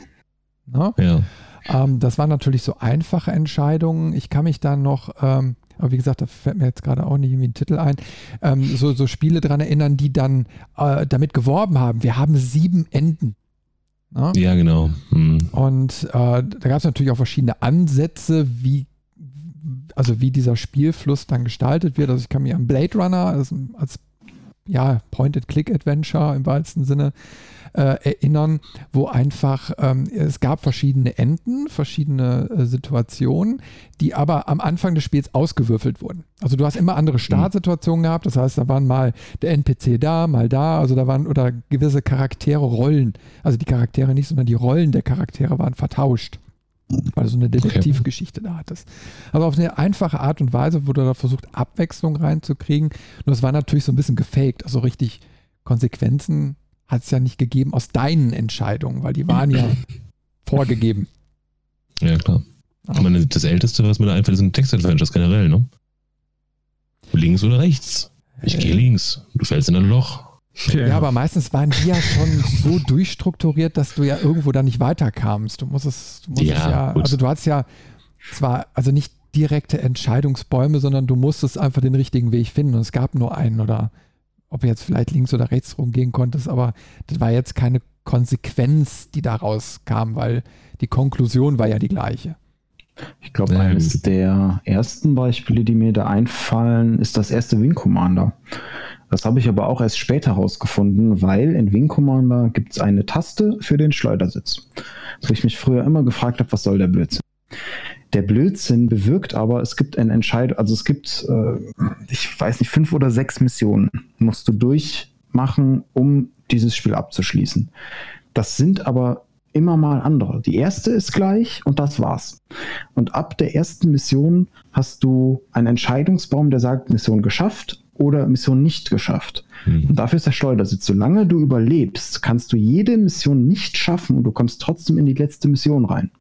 Ne? Ja. Ähm, das waren natürlich so einfache Entscheidungen. Ich kann mich dann noch, ähm, aber wie gesagt, da fällt mir jetzt gerade auch nicht irgendwie ein Titel ein, ähm, so, so Spiele dran erinnern, die dann äh, damit geworben haben. Wir haben sieben Enden. Ne? Ja, genau. Hm. Und äh, da gab es natürlich auch verschiedene Ansätze, wie also wie dieser Spielfluss dann gestaltet wird. Also ich kann mich an Blade Runner als, als ja, Point-and-Click-Adventure im weitesten Sinne äh, erinnern, wo einfach ähm, es gab verschiedene Enden, verschiedene äh, Situationen, die aber am Anfang des Spiels ausgewürfelt wurden. Also du hast immer andere mhm. Startsituationen gehabt, das heißt, da waren mal der NPC da, mal da, also da waren oder gewisse Charaktere, Rollen, also die Charaktere nicht, sondern die Rollen der Charaktere waren vertauscht weil du so eine Detektivgeschichte okay. da hattest. Also auf eine einfache Art und Weise wurde da versucht, Abwechslung reinzukriegen. Nur es war natürlich so ein bisschen gefaked. Also richtig Konsequenzen hat es ja nicht gegeben aus deinen Entscheidungen, weil die waren ja vorgegeben. Ja, klar. Ich meine, das Älteste, was mir da einfällt, sind Text-Adventures generell, ne? Links oder rechts? Ich äh. gehe links. Du fällst in ein Loch. Ja. ja, aber meistens waren die ja schon so durchstrukturiert, dass du ja irgendwo da nicht weiterkamst. Du musstest, du musstest ja, ja also du hattest ja zwar, also nicht direkte Entscheidungsbäume, sondern du musstest einfach den richtigen Weg finden und es gab nur einen oder ob du jetzt vielleicht links oder rechts rumgehen konntest, aber das war jetzt keine Konsequenz, die daraus kam, weil die Konklusion war ja die gleiche. Ich glaube, eines der ersten Beispiele, die mir da einfallen, ist das erste Wing Commander. Das habe ich aber auch erst später herausgefunden, weil in Wing Commander gibt es eine Taste für den Schleudersitz. Wo ich mich früher immer gefragt habe, was soll der Blödsinn? Der Blödsinn bewirkt aber, es gibt eine Entscheidung, also es gibt, äh, ich weiß nicht, fünf oder sechs Missionen musst du durchmachen, um dieses Spiel abzuschließen. Das sind aber immer mal andere. Die erste ist gleich und das war's. Und ab der ersten Mission hast du einen Entscheidungsbaum, der sagt, Mission geschafft oder Mission nicht geschafft. Mhm. Und dafür ist der Schleudersitz. Solange du überlebst, kannst du jede Mission nicht schaffen und du kommst trotzdem in die letzte Mission rein.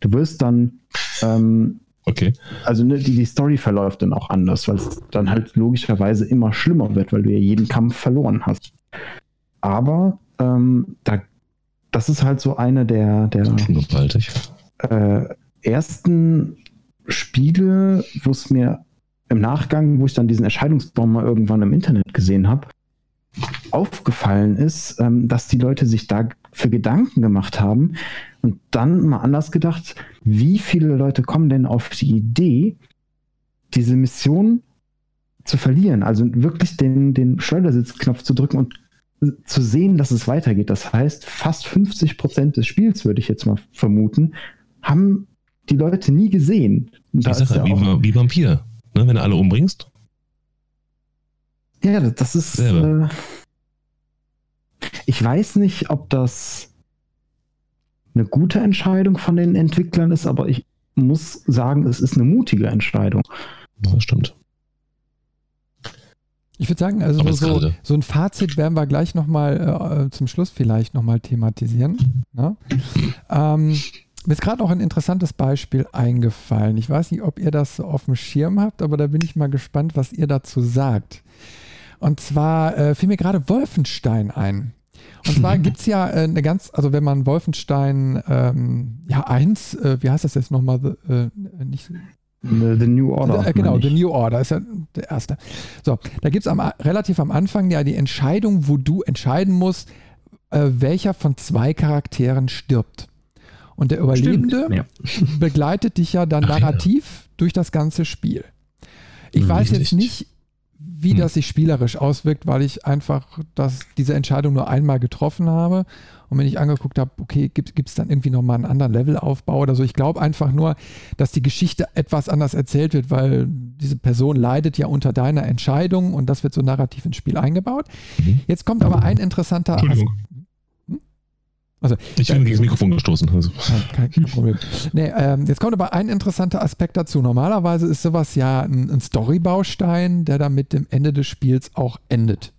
Du wirst dann ähm, Okay. Also ne, die, die Story verläuft dann auch anders, weil es dann halt logischerweise immer schlimmer wird, weil du ja jeden Kampf verloren hast. Aber ähm, da, das ist halt so eine der, der äh, ersten Spiele, wo es mir im Nachgang, wo ich dann diesen Entscheidungsbaum mal irgendwann im Internet gesehen habe, aufgefallen ist, ähm, dass die Leute sich da für Gedanken gemacht haben und dann mal anders gedacht, wie viele Leute kommen denn auf die Idee, diese Mission zu verlieren, also wirklich den, den Schleudersitzknopf zu drücken und zu sehen, dass es weitergeht. Das heißt, fast 50 Prozent des Spiels, würde ich jetzt mal vermuten, haben die Leute nie gesehen. Da Sache, ja wie, wie, Vampir, ne, wenn du alle umbringst. Ja, das ist. Äh, ich weiß nicht, ob das eine gute Entscheidung von den Entwicklern ist, aber ich muss sagen, es ist eine mutige Entscheidung. Das stimmt. Ich würde sagen, also so, so, ein Fazit werden wir gleich nochmal äh, zum Schluss vielleicht nochmal thematisieren. Ne? Ähm, mir ist gerade noch ein interessantes Beispiel eingefallen. Ich weiß nicht, ob ihr das auf dem Schirm habt, aber da bin ich mal gespannt, was ihr dazu sagt. Und zwar äh, fiel mir gerade Wolfenstein ein. Und zwar gibt es ja äh, eine ganz, also wenn man Wolfenstein ähm, ja 1, äh, wie heißt das jetzt nochmal, äh, nicht The New Order. Äh, genau, The New Order ist ja der erste. So, da gibt es am, relativ am Anfang ja die Entscheidung, wo du entscheiden musst, äh, welcher von zwei Charakteren stirbt. Und der Überlebende ja. begleitet dich ja dann narrativ ja. durch das ganze Spiel. Ich weiß Richtig. jetzt nicht, wie hm. das sich spielerisch auswirkt, weil ich einfach das, diese Entscheidung nur einmal getroffen habe. Und wenn ich angeguckt habe, okay, gibt es dann irgendwie nochmal einen anderen Levelaufbau oder so. Ich glaube einfach nur, dass die Geschichte etwas anders erzählt wird, weil diese Person leidet ja unter deiner Entscheidung und das wird so narrativ ins Spiel eingebaut. Mhm. Jetzt kommt aber ein interessanter Aspekt. Also, ich bin gegen das Mikrofon gestoßen. Also. Kein, kein Problem. Nee, ähm, jetzt kommt aber ein interessanter Aspekt dazu. Normalerweise ist sowas ja ein, ein Storybaustein, der dann mit dem Ende des Spiels auch endet.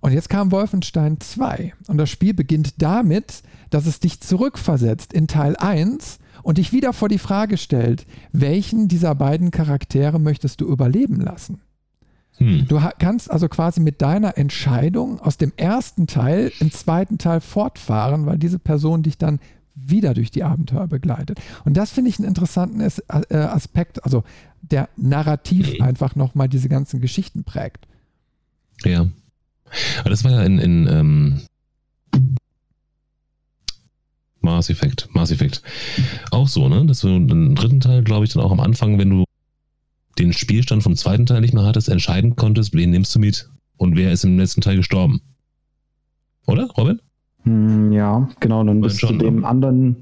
Und jetzt kam Wolfenstein 2 und das Spiel beginnt damit, dass es dich zurückversetzt in Teil 1 und dich wieder vor die Frage stellt, welchen dieser beiden Charaktere möchtest du überleben lassen? Hm. Du kannst also quasi mit deiner Entscheidung aus dem ersten Teil im zweiten Teil fortfahren, weil diese Person dich dann wieder durch die Abenteuer begleitet. Und das finde ich einen interessanten äh, Aspekt, also der narrativ mhm. einfach nochmal diese ganzen Geschichten prägt. Ja. Aber das war ja in, in ähm, Mass Effect, Mass Effect auch so, ne? Dass du im dritten Teil, glaube ich, dann auch am Anfang, wenn du den Spielstand vom zweiten Teil nicht mehr hattest, entscheiden konntest, wen nimmst du mit und wer ist im letzten Teil gestorben. Oder, Robin? Hm, ja, genau, dann bist schon, du dem ne? anderen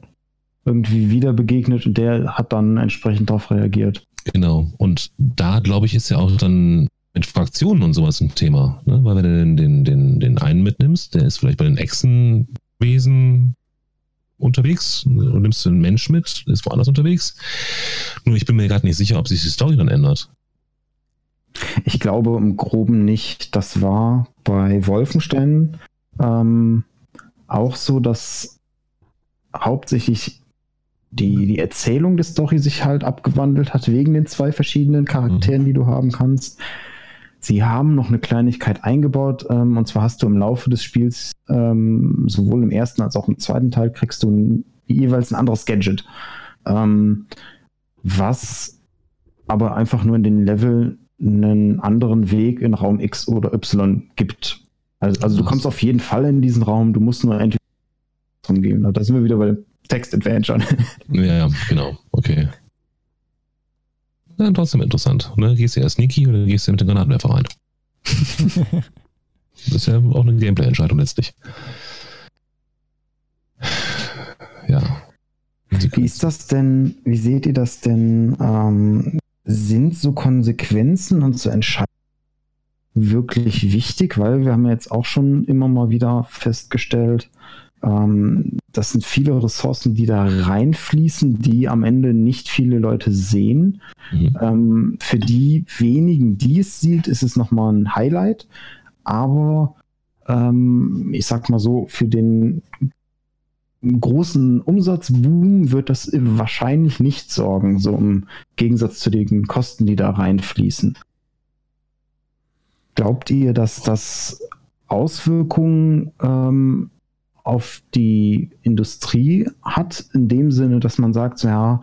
irgendwie wieder begegnet und der hat dann entsprechend darauf reagiert. Genau, und da, glaube ich, ist ja auch dann mit Fraktionen und sowas ein Thema, ne? weil wenn du den, den, den, den einen mitnimmst, der ist vielleicht bei den Echsenwesen unterwegs und nimmst einen Mensch mit, ist woanders unterwegs. Nur ich bin mir gerade nicht sicher, ob sich die Story dann ändert. Ich glaube im Groben nicht. Das war bei Wolfenstein ähm, auch so, dass hauptsächlich die, die Erzählung der Story sich halt abgewandelt hat, wegen den zwei verschiedenen Charakteren, mhm. die du haben kannst. Sie haben noch eine Kleinigkeit eingebaut, ähm, und zwar hast du im Laufe des Spiels, ähm, sowohl im ersten als auch im zweiten Teil, kriegst du ein, jeweils ein anderes Gadget. Ähm, was aber einfach nur in den Level einen anderen Weg in Raum X oder Y gibt. Also, also du kommst auf jeden Fall in diesen Raum, du musst nur entweder gehen. Da sind wir wieder bei Text-Adventure. Ja, ja, genau. Okay. Ja, trotzdem interessant. Ne? Gehst du eher sneaky oder gehst du mit dem Granatenwerfer rein? das ist ja auch eine Gameplay-Entscheidung letztlich. Ja. Wie ist das denn, wie seht ihr das denn? Ähm, sind so Konsequenzen und so Entscheidungen wirklich wichtig? Weil wir haben ja jetzt auch schon immer mal wieder festgestellt, Ähm, das sind viele Ressourcen, die da reinfließen, die am Ende nicht viele Leute sehen. Mhm. Ähm, für die wenigen, die es sieht, ist es nochmal ein Highlight. Aber ähm, ich sag mal so, für den großen Umsatzboom wird das wahrscheinlich nicht sorgen, so im Gegensatz zu den Kosten, die da reinfließen. Glaubt ihr, dass das Auswirkungen ähm, auf die Industrie hat, in dem Sinne, dass man sagt, ja,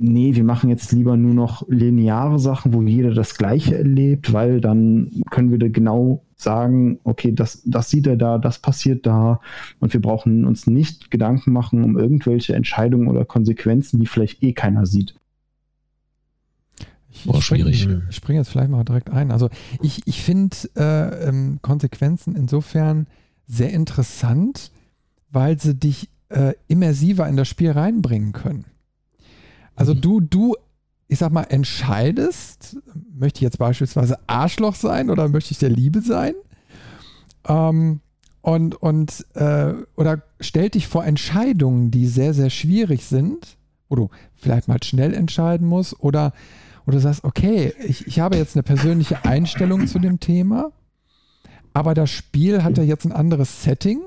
nee, wir machen jetzt lieber nur noch lineare Sachen, wo jeder das Gleiche erlebt, weil dann können wir da genau sagen, okay, das, das sieht er da, das passiert da und wir brauchen uns nicht Gedanken machen um irgendwelche Entscheidungen oder Konsequenzen, die vielleicht eh keiner sieht. Ich, Boah, schwierig. Spring, ich springe jetzt vielleicht mal direkt ein. Also ich, ich finde äh, ähm, Konsequenzen insofern sehr interessant, weil sie dich äh, immersiver in das Spiel reinbringen können. Also du, du, ich sag mal, entscheidest, möchte ich jetzt beispielsweise Arschloch sein oder möchte ich der Liebe sein? Ähm, und, und äh, oder stellt dich vor Entscheidungen, die sehr, sehr schwierig sind, wo du vielleicht mal schnell entscheiden musst oder, oder du sagst, okay, ich, ich habe jetzt eine persönliche Einstellung zu dem Thema, aber das Spiel hat ja jetzt ein anderes Setting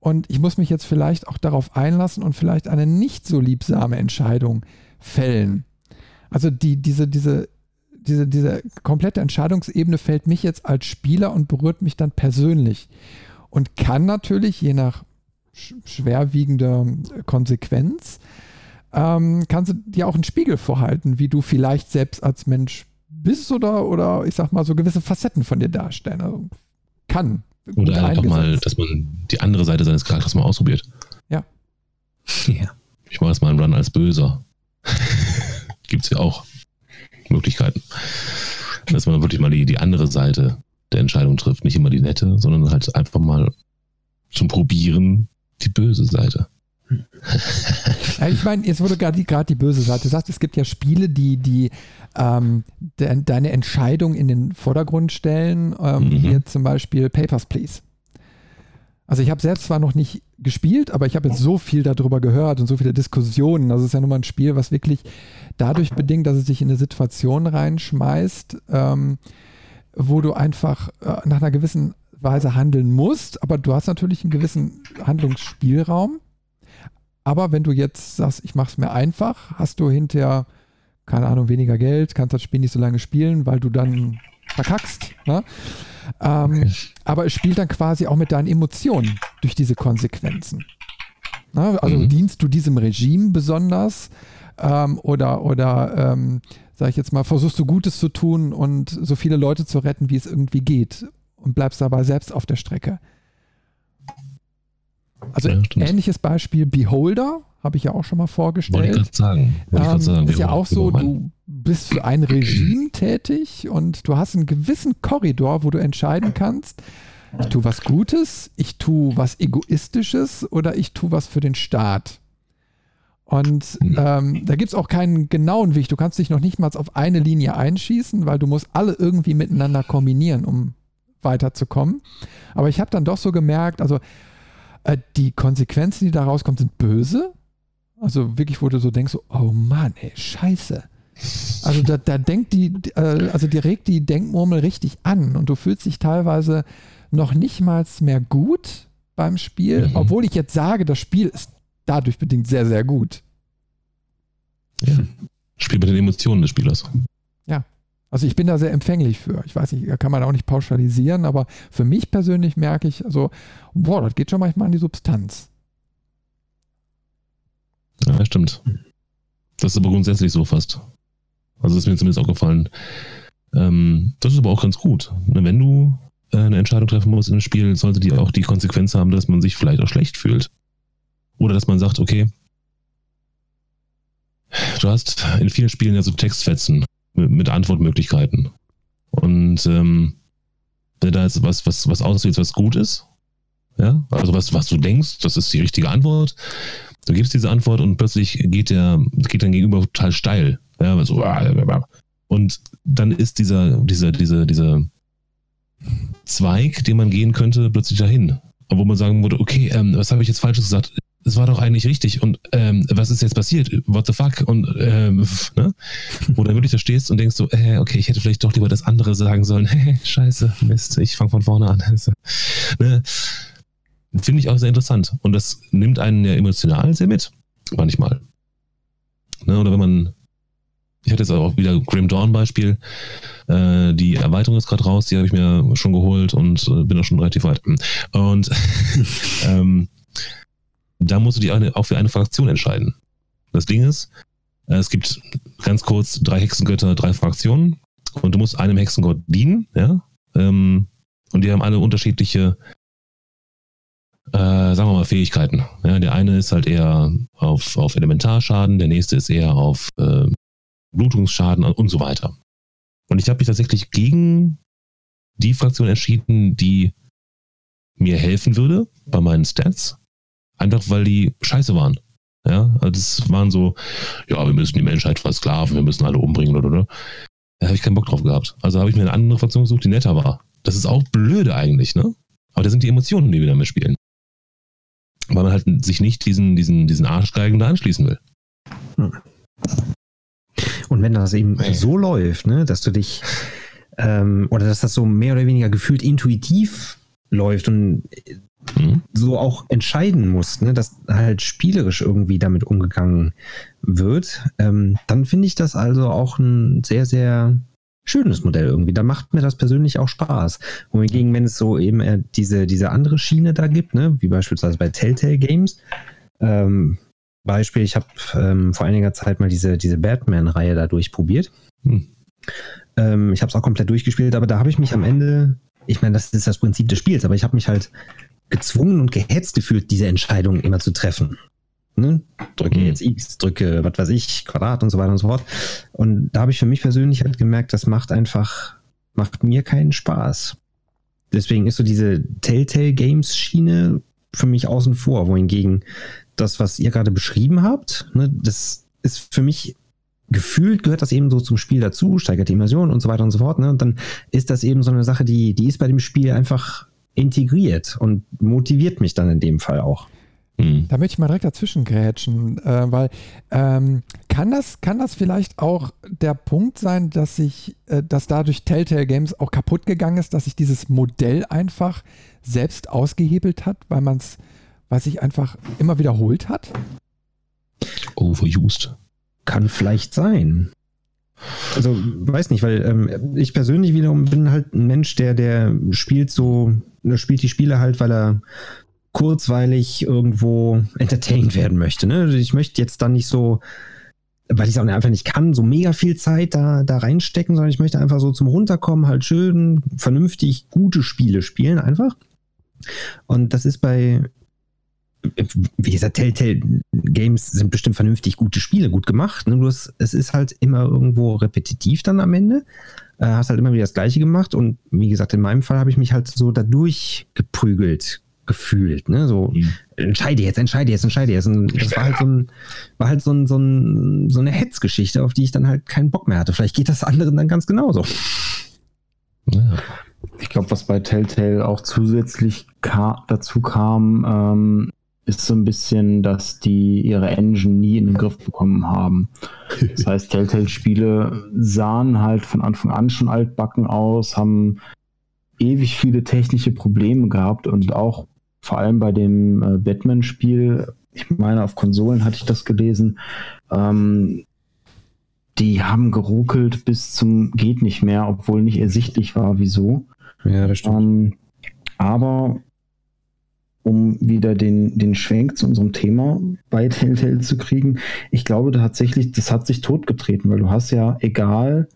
und ich muss mich jetzt vielleicht auch darauf einlassen und vielleicht eine nicht so liebsame Entscheidung fällen. Also die, diese, diese, diese, diese komplette Entscheidungsebene fällt mich jetzt als Spieler und berührt mich dann persönlich. Und kann natürlich, je nach schwerwiegender Konsequenz, ähm, kannst du dir auch einen Spiegel vorhalten, wie du vielleicht selbst als Mensch bist oder, oder ich sag mal, so gewisse Facetten von dir darstellen. Also kann. Oder einfach mal, dass man die andere Seite seines Charakters mal ausprobiert. Ja. ja. Ich mache jetzt mal einen Run als Böser. Gibt es ja auch Möglichkeiten. Dass man wirklich mal die, die andere Seite der Entscheidung trifft. Nicht immer die nette, sondern halt einfach mal zum Probieren die böse Seite. ich meine, jetzt wurde gerade die, die böse Seite gesagt, es gibt ja Spiele, die, die ähm, de, deine Entscheidung in den Vordergrund stellen, ähm, mhm. wie jetzt zum Beispiel Papers, Please. Also ich habe selbst zwar noch nicht gespielt, aber ich habe jetzt so viel darüber gehört und so viele Diskussionen. Das ist ja nun mal ein Spiel, was wirklich dadurch bedingt, dass es sich in eine Situation reinschmeißt, ähm, wo du einfach äh, nach einer gewissen Weise handeln musst, aber du hast natürlich einen gewissen Handlungsspielraum. Aber wenn du jetzt sagst, ich mache es mir einfach, hast du hinterher, keine Ahnung, weniger Geld, kannst das Spiel nicht so lange spielen, weil du dann verkackst. Ne? Ähm, okay. Aber es spielt dann quasi auch mit deinen Emotionen durch diese Konsequenzen. Ne? Also mhm. dienst du diesem Regime besonders ähm, oder, oder ähm, sag ich jetzt mal, versuchst du Gutes zu tun und so viele Leute zu retten, wie es irgendwie geht und bleibst dabei selbst auf der Strecke. Also ja, ähnliches Beispiel Beholder, habe ich ja auch schon mal vorgestellt. Wollte ich gerade sagen. Wollte ähm, sagen. Ist ja auch so, du bist für ein Regime tätig und du hast einen gewissen Korridor, wo du entscheiden kannst, ich tue was Gutes, ich tue was Egoistisches oder ich tue was für den Staat. Und ähm, da gibt es auch keinen genauen Weg. Du kannst dich noch nicht mal auf eine Linie einschießen, weil du musst alle irgendwie miteinander kombinieren, um weiterzukommen. Aber ich habe dann doch so gemerkt, also äh, die Konsequenzen, die da rauskommen, sind böse. Also wirklich, wo du so denkst, oh Mann, ey, scheiße. Also da, da denkt die, äh, also die regt die Denkmurmel richtig an und du fühlst dich teilweise noch nicht mal mehr gut beim Spiel, mhm. obwohl ich jetzt sage, das Spiel ist dadurch bedingt sehr, sehr gut. Ja. Spiel mit den Emotionen des Spielers. Ja. Also ich bin da sehr empfänglich für. Ich weiß nicht, kann man auch nicht pauschalisieren, aber für mich persönlich merke ich, also, boah, das geht schon manchmal an die Substanz. Ja, stimmt. Das ist aber grundsätzlich so fast. Also das ist mir zumindest auch gefallen. Ähm, das ist aber auch ganz gut. Wenn du äh, eine Entscheidung treffen musst im Spiel, sollte die auch die Konsequenz haben, dass man sich vielleicht auch schlecht fühlt. Oder dass man sagt, okay, du hast in vielen Spielen ja so Textfetzen mit, mit Antwortmöglichkeiten. Und ähm, wenn da jetzt was, was, was aussieht, was gut ist, ja, also was, was du denkst, das ist die richtige Antwort, du gibst diese Antwort und plötzlich geht der, geht dein Gegenüber total steil. Ja, so, und dann ist dieser, dieser, dieser, dieser Zweig, den man gehen könnte, plötzlich dahin. wo man sagen würde, okay, ähm, was habe ich jetzt falsches gesagt? Es war doch eigentlich richtig und ähm, was ist jetzt passiert? What the fuck? Und ähm, ne? wo du wirklich da stehst und denkst so, äh, okay, ich hätte vielleicht doch lieber das andere sagen sollen. Hey, scheiße, Mist, ich fange von vorne an. Ne? Finde ich auch sehr interessant. Und das nimmt einen ja emotional sehr mit, manchmal. Ne? Oder wenn man ich hatte jetzt auch wieder Grim Dawn Beispiel. Äh, die Erweiterung ist gerade raus, die habe ich mir schon geholt und äh, bin auch schon relativ weit. Und ähm, da musst du dich auch für eine Fraktion entscheiden. Das Ding ist, äh, es gibt ganz kurz drei Hexengötter, drei Fraktionen und du musst einem Hexengott dienen, ja. Ähm, und die haben alle unterschiedliche, äh, sagen wir mal, Fähigkeiten. Ja, der eine ist halt eher auf, auf Elementarschaden, der nächste ist eher auf äh, Blutungsschaden und so weiter. Und ich habe mich tatsächlich gegen die Fraktion entschieden, die mir helfen würde bei meinen Stats. Einfach weil die scheiße waren. Ja, also das waren so, ja, wir müssen die Menschheit versklaven, wir müssen alle umbringen, oder, oder. Da habe ich keinen Bock drauf gehabt. Also habe ich mir eine andere Fraktion gesucht, die netter war. Das ist auch blöde eigentlich, ne? Aber das sind die Emotionen, die wir damit spielen. Weil man halt sich nicht diesen, diesen, diesen Arschgeigen da anschließen will. Hm. Und wenn das eben nee. so läuft, ne, dass du dich ähm, oder dass das so mehr oder weniger gefühlt intuitiv läuft und mhm. so auch entscheiden musst, ne, dass halt spielerisch irgendwie damit umgegangen wird, ähm, dann finde ich das also auch ein sehr, sehr schönes Modell irgendwie. Da macht mir das persönlich auch Spaß. Wohingegen, wenn es so eben äh, diese, diese andere Schiene da gibt, ne, wie beispielsweise bei Telltale Games, ähm, Beispiel, ich habe ähm, vor einiger Zeit mal diese, diese Batman-Reihe da durchprobiert. Hm. Ähm, ich habe es auch komplett durchgespielt, aber da habe ich mich am Ende, ich meine, das ist das Prinzip des Spiels, aber ich habe mich halt gezwungen und gehetzt gefühlt, diese Entscheidung immer zu treffen. Ne? Drücke hm. jetzt X, drücke, was weiß ich, Quadrat und so weiter und so fort. Und da habe ich für mich persönlich halt gemerkt, das macht einfach, macht mir keinen Spaß. Deswegen ist so diese Telltale Games Schiene für mich außen vor, wohingegen das, was ihr gerade beschrieben habt, ne, das ist für mich gefühlt gehört das eben so zum Spiel dazu, steigert die Immersion und so weiter und so fort. Ne? Und dann ist das eben so eine Sache, die, die ist bei dem Spiel einfach integriert und motiviert mich dann in dem Fall auch. Hm. Da möchte ich mal direkt dazwischen grätschen, äh, weil ähm, kann, das, kann das vielleicht auch der Punkt sein, dass sich, äh, dass dadurch Telltale Games auch kaputt gegangen ist, dass sich dieses Modell einfach selbst ausgehebelt hat, weil man es was sich einfach immer wiederholt hat? Overused. Kann vielleicht sein. Also, weiß nicht, weil ähm, ich persönlich wiederum bin halt ein Mensch, der, der spielt so, der spielt die Spiele halt, weil er kurzweilig irgendwo entertained werden möchte. Ne? Ich möchte jetzt dann nicht so, weil ich es auch einfach nicht kann, so mega viel Zeit da, da reinstecken, sondern ich möchte einfach so zum Runterkommen halt schön, vernünftig gute Spiele spielen einfach. Und das ist bei wie gesagt, Telltale Games sind bestimmt vernünftig gute Spiele, gut gemacht. Ne? Bloß es ist halt immer irgendwo repetitiv dann am Ende. Äh, hast halt immer wieder das Gleiche gemacht und wie gesagt, in meinem Fall habe ich mich halt so dadurch geprügelt gefühlt. Ne? So, mhm. entscheide jetzt, entscheide jetzt, entscheide jetzt. Und das war halt so, ein, war halt so, ein, so, ein, so eine Hetzgeschichte, auf die ich dann halt keinen Bock mehr hatte. Vielleicht geht das anderen dann ganz genauso. Ja. Ich glaube, was bei Telltale auch zusätzlich ka dazu kam, ähm, ist so ein bisschen, dass die ihre Engine nie in den Griff bekommen haben. Das heißt, Telltale-Spiele sahen halt von Anfang an schon altbacken aus, haben ewig viele technische Probleme gehabt und auch vor allem bei dem äh, Batman-Spiel, ich meine, auf Konsolen hatte ich das gelesen, ähm, die haben geruckelt bis zum geht nicht mehr, obwohl nicht ersichtlich war, wieso. Ja, das stimmt. Ähm, aber um wieder den, den Schwenk zu unserem Thema bei Telltale zu kriegen. Ich glaube tatsächlich, das hat sich totgetreten, weil du hast ja, egal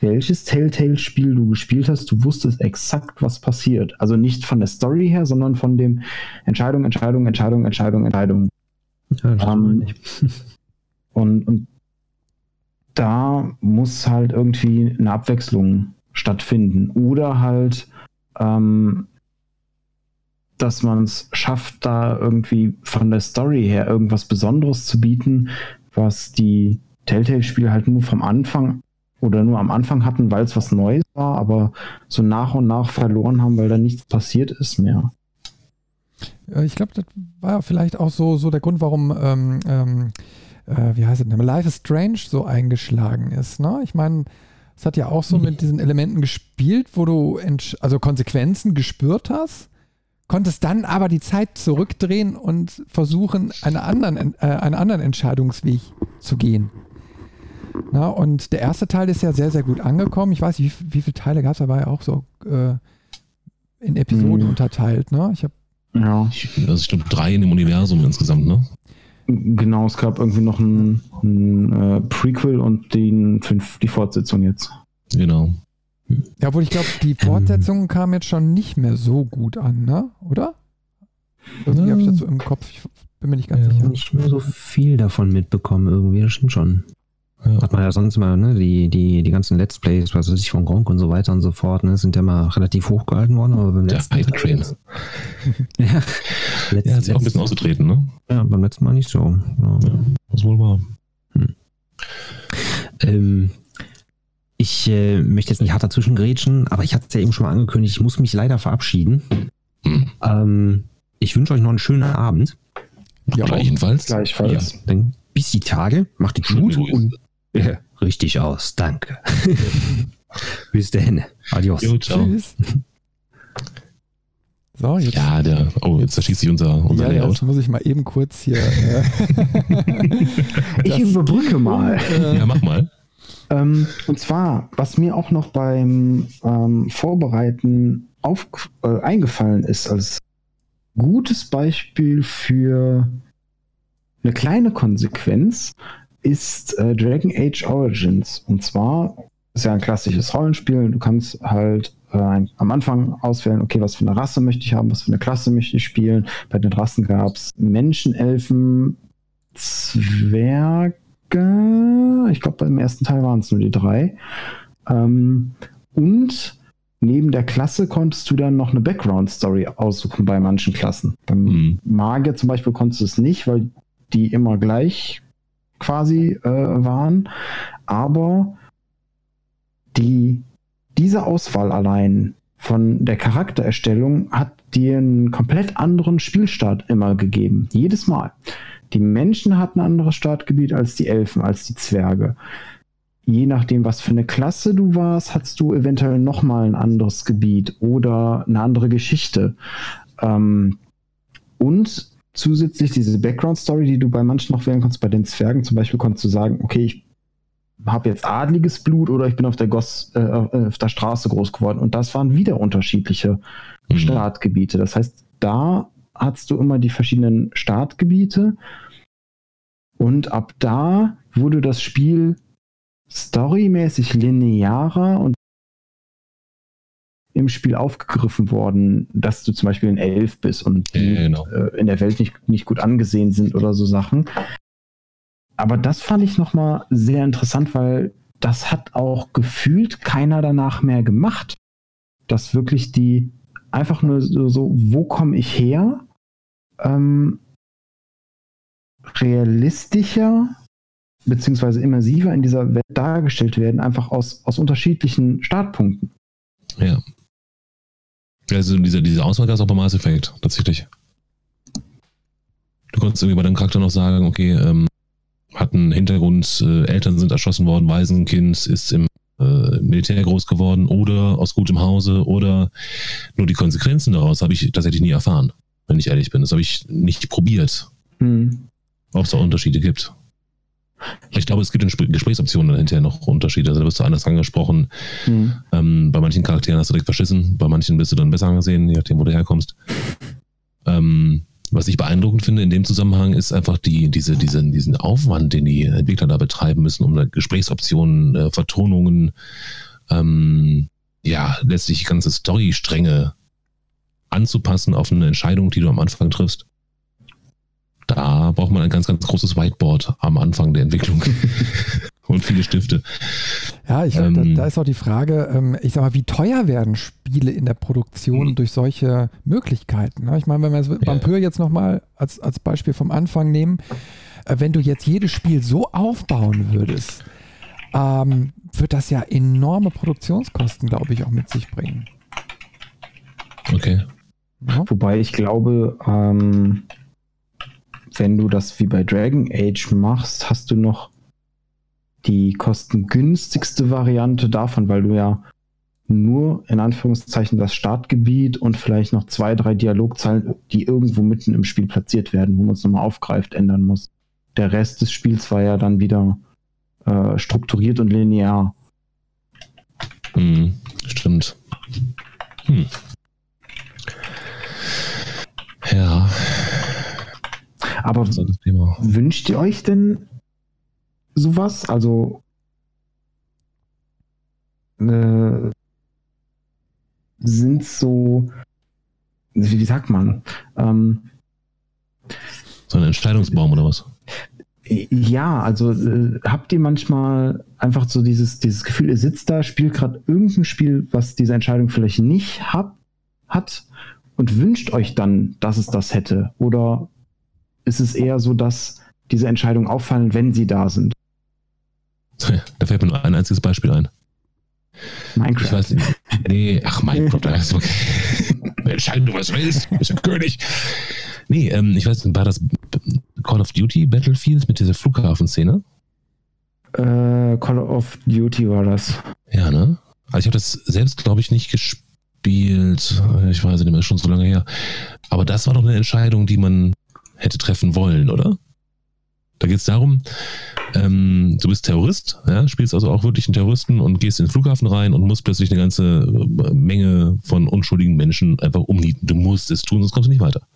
welches Telltale-Spiel du gespielt hast, du wusstest exakt, was passiert. Also nicht von der Story her, sondern von dem Entscheidung, Entscheidung, Entscheidung, Entscheidung, Entscheidung. Ja, ähm, und, und da muss halt irgendwie eine Abwechslung stattfinden. Oder halt ähm, dass man es schafft, da irgendwie von der Story her irgendwas Besonderes zu bieten, was die Telltale-Spiele halt nur vom Anfang oder nur am Anfang hatten, weil es was Neues war, aber so nach und nach verloren haben, weil da nichts passiert ist mehr. Ich glaube, das war vielleicht auch so, so der Grund, warum, ähm, ähm, äh, wie heißt es denn, Life is Strange so eingeschlagen ist. Ne? Ich meine, es hat ja auch so mhm. mit diesen Elementen gespielt, wo du also Konsequenzen gespürt hast, konntest dann aber die Zeit zurückdrehen und versuchen, eine anderen, äh, einen anderen Entscheidungsweg zu gehen. Na, und der erste Teil ist ja sehr, sehr gut angekommen. Ich weiß nicht, wie, wie viele Teile gab es, ja auch so äh, in Episoden mhm. unterteilt. Ne? Ich habe ja. also ich glaube drei in dem Universum insgesamt, ne? Genau, es gab irgendwie noch ein, ein äh, Prequel und den fünf, die Fortsetzung jetzt. Genau. Ja, obwohl ich glaube, die Fortsetzung ähm. kam jetzt schon nicht mehr so gut an, ne? Oder? Irgendwie habe ich das so im Kopf. Ich bin mir nicht ganz ja, sicher. Nicht mehr so viel davon mitbekommen, irgendwie, das stimmt schon. Ja. Hat man ja sonst immer, ne, die, die, die ganzen Let's Plays, was weiß ich, von Gronk und so weiter und so fort, ne, sind ja mal relativ hochgehalten worden, aber beim letzten Der Hype Train. ja, letzt, ja, hat sich auch ein bisschen ausgetreten, ne? Ja, beim letzten Mal nicht so. Ja, ja das wohl wahr. Hm. Ähm, ich äh, möchte jetzt nicht hart dazwischen grätschen, aber ich hatte es ja eben schon mal angekündigt, ich muss mich leider verabschieden. Hm. Ähm, ich wünsche euch noch einen schönen Abend. Ja, Gleichfalls. Gleichfalls. Ja, dann bis die Tage. Macht die gut und ja, richtig aus. Danke. Bis dann. Adios. Jo, Tschüss. So, jetzt. Ja, der. Oh, jetzt erschießt sich unser, unser ja, Layout. Jetzt muss ich mal eben kurz hier. Äh, ich überbrücke mal. Äh, ja, mach mal. Ähm, und zwar, was mir auch noch beim ähm, Vorbereiten auf, äh, eingefallen ist, als gutes Beispiel für eine kleine Konsequenz, ist äh, Dragon Age Origins. Und zwar ist ja ein klassisches Rollenspiel. Du kannst halt äh, am Anfang auswählen, okay, was für eine Rasse möchte ich haben, was für eine Klasse möchte ich spielen. Bei den Rassen gab es Menschen, Elfen, Zwerge. Ich glaube, beim ersten Teil waren es nur die drei. Ähm, und neben der Klasse konntest du dann noch eine Background-Story aussuchen bei manchen Klassen. Beim mhm. Magier zum Beispiel konntest du es nicht, weil die immer gleich quasi äh, waren. Aber die, diese Auswahl allein von der Charaktererstellung hat dir einen komplett anderen Spielstart immer gegeben. Jedes Mal. Die Menschen hatten ein anderes Startgebiet als die Elfen, als die Zwerge. Je nachdem, was für eine Klasse du warst, hattest du eventuell nochmal ein anderes Gebiet oder eine andere Geschichte. Ähm, und zusätzlich diese Background-Story, die du bei manchen noch wählen kannst, bei den Zwergen zum Beispiel, konntest du sagen, okay, ich habe jetzt adliges Blut oder ich bin auf der, Goss, äh, auf der Straße groß geworden. Und das waren wieder unterschiedliche mhm. Startgebiete. Das heißt, da hattest du immer die verschiedenen Startgebiete. Und ab da wurde das Spiel storymäßig linearer und im Spiel aufgegriffen worden, dass du zum Beispiel ein Elf bist und die genau. äh, in der Welt nicht, nicht gut angesehen sind oder so Sachen. Aber das fand ich nochmal sehr interessant, weil das hat auch gefühlt keiner danach mehr gemacht. Dass wirklich die einfach nur so, so wo komme ich her? Ähm, realistischer beziehungsweise immersiver in dieser Welt dargestellt werden, einfach aus, aus unterschiedlichen Startpunkten. Ja, also diese, diese Auswahl gab es auch bei Mass Effect, tatsächlich. Du konntest irgendwie bei deinem Charakter noch sagen, okay, ähm, hat einen Hintergrund, äh, Eltern sind erschossen worden, Waisenkind ist im äh, Militär groß geworden oder aus gutem Hause oder nur die Konsequenzen daraus habe ich tatsächlich nie erfahren, wenn ich ehrlich bin. Das habe ich nicht probiert. Hm. Ob es da Unterschiede gibt. Ich glaube, es gibt in Gesprächsoptionen dann hinterher noch Unterschiede. Also da wirst du anders angesprochen. Mhm. Ähm, bei manchen Charakteren hast du direkt verschissen, bei manchen bist du dann besser angesehen, je nachdem, wo du herkommst. Ähm, was ich beeindruckend finde in dem Zusammenhang ist einfach die, diese, diese, diesen Aufwand, den die Entwickler da betreiben müssen, um Gesprächsoptionen, äh, Vertonungen, ähm, ja, letztlich ganze Storystränge anzupassen auf eine Entscheidung, die du am Anfang triffst da braucht man ein ganz, ganz großes Whiteboard am Anfang der Entwicklung und viele Stifte. Ja, ich ähm, da, da, ist auch die Frage, ähm, ich sag mal, wie teuer werden Spiele in der Produktion mhm. durch solche Möglichkeiten? Ne? Ich meine, wenn wir das Vampir ja. jetzt nochmal als, als Beispiel vom Anfang nehmen, äh, wenn du jetzt jedes Spiel so aufbauen würdest, ähm, wird das ja enorme Produktionskosten, glaube ich, auch mit sich bringen. Okay. Ja. Wobei ich glaube, ähm, wenn du das wie bei Dragon Age machst, hast du noch die kostengünstigste Variante davon, weil du ja nur in Anführungszeichen das Startgebiet und vielleicht noch zwei, drei Dialogzeilen, die irgendwo mitten im Spiel platziert werden, wo man es nochmal aufgreift, ändern muss. Der Rest des Spiels war ja dann wieder äh, strukturiert und linear. Hm, stimmt. Hm. Ja. Aber wünscht ihr euch denn sowas? Also äh, sind so, wie, wie sagt man? Ähm, so ein Entscheidungsbaum oder was? Ja, also äh, habt ihr manchmal einfach so dieses, dieses Gefühl, ihr sitzt da, spielt gerade irgendein Spiel, was diese Entscheidung vielleicht nicht hab, hat und wünscht euch dann, dass es das hätte? Oder ist es eher so, dass diese Entscheidungen auffallen, wenn sie da sind? Da fällt mir nur ein einziges Beispiel ein. Minecraft. Ich weiß nicht. Nee, ach Minecraft, okay. Entscheiden du was willst, bist ein König. Nee, ähm, ich weiß nicht, war das Call of Duty Battlefield mit dieser Flughafenszene? Äh, Call of Duty war das. Ja, ne? Also ich habe das selbst, glaube ich, nicht gespielt. Ich weiß nicht mehr, ist schon so lange her. Aber das war doch eine Entscheidung, die man hätte treffen wollen, oder? Da geht es darum, ähm, du bist Terrorist, ja, spielst also auch wirklich einen Terroristen und gehst in den Flughafen rein und musst plötzlich eine ganze äh, Menge von unschuldigen Menschen einfach umnieten. Du musst es tun, sonst kommst du nicht weiter.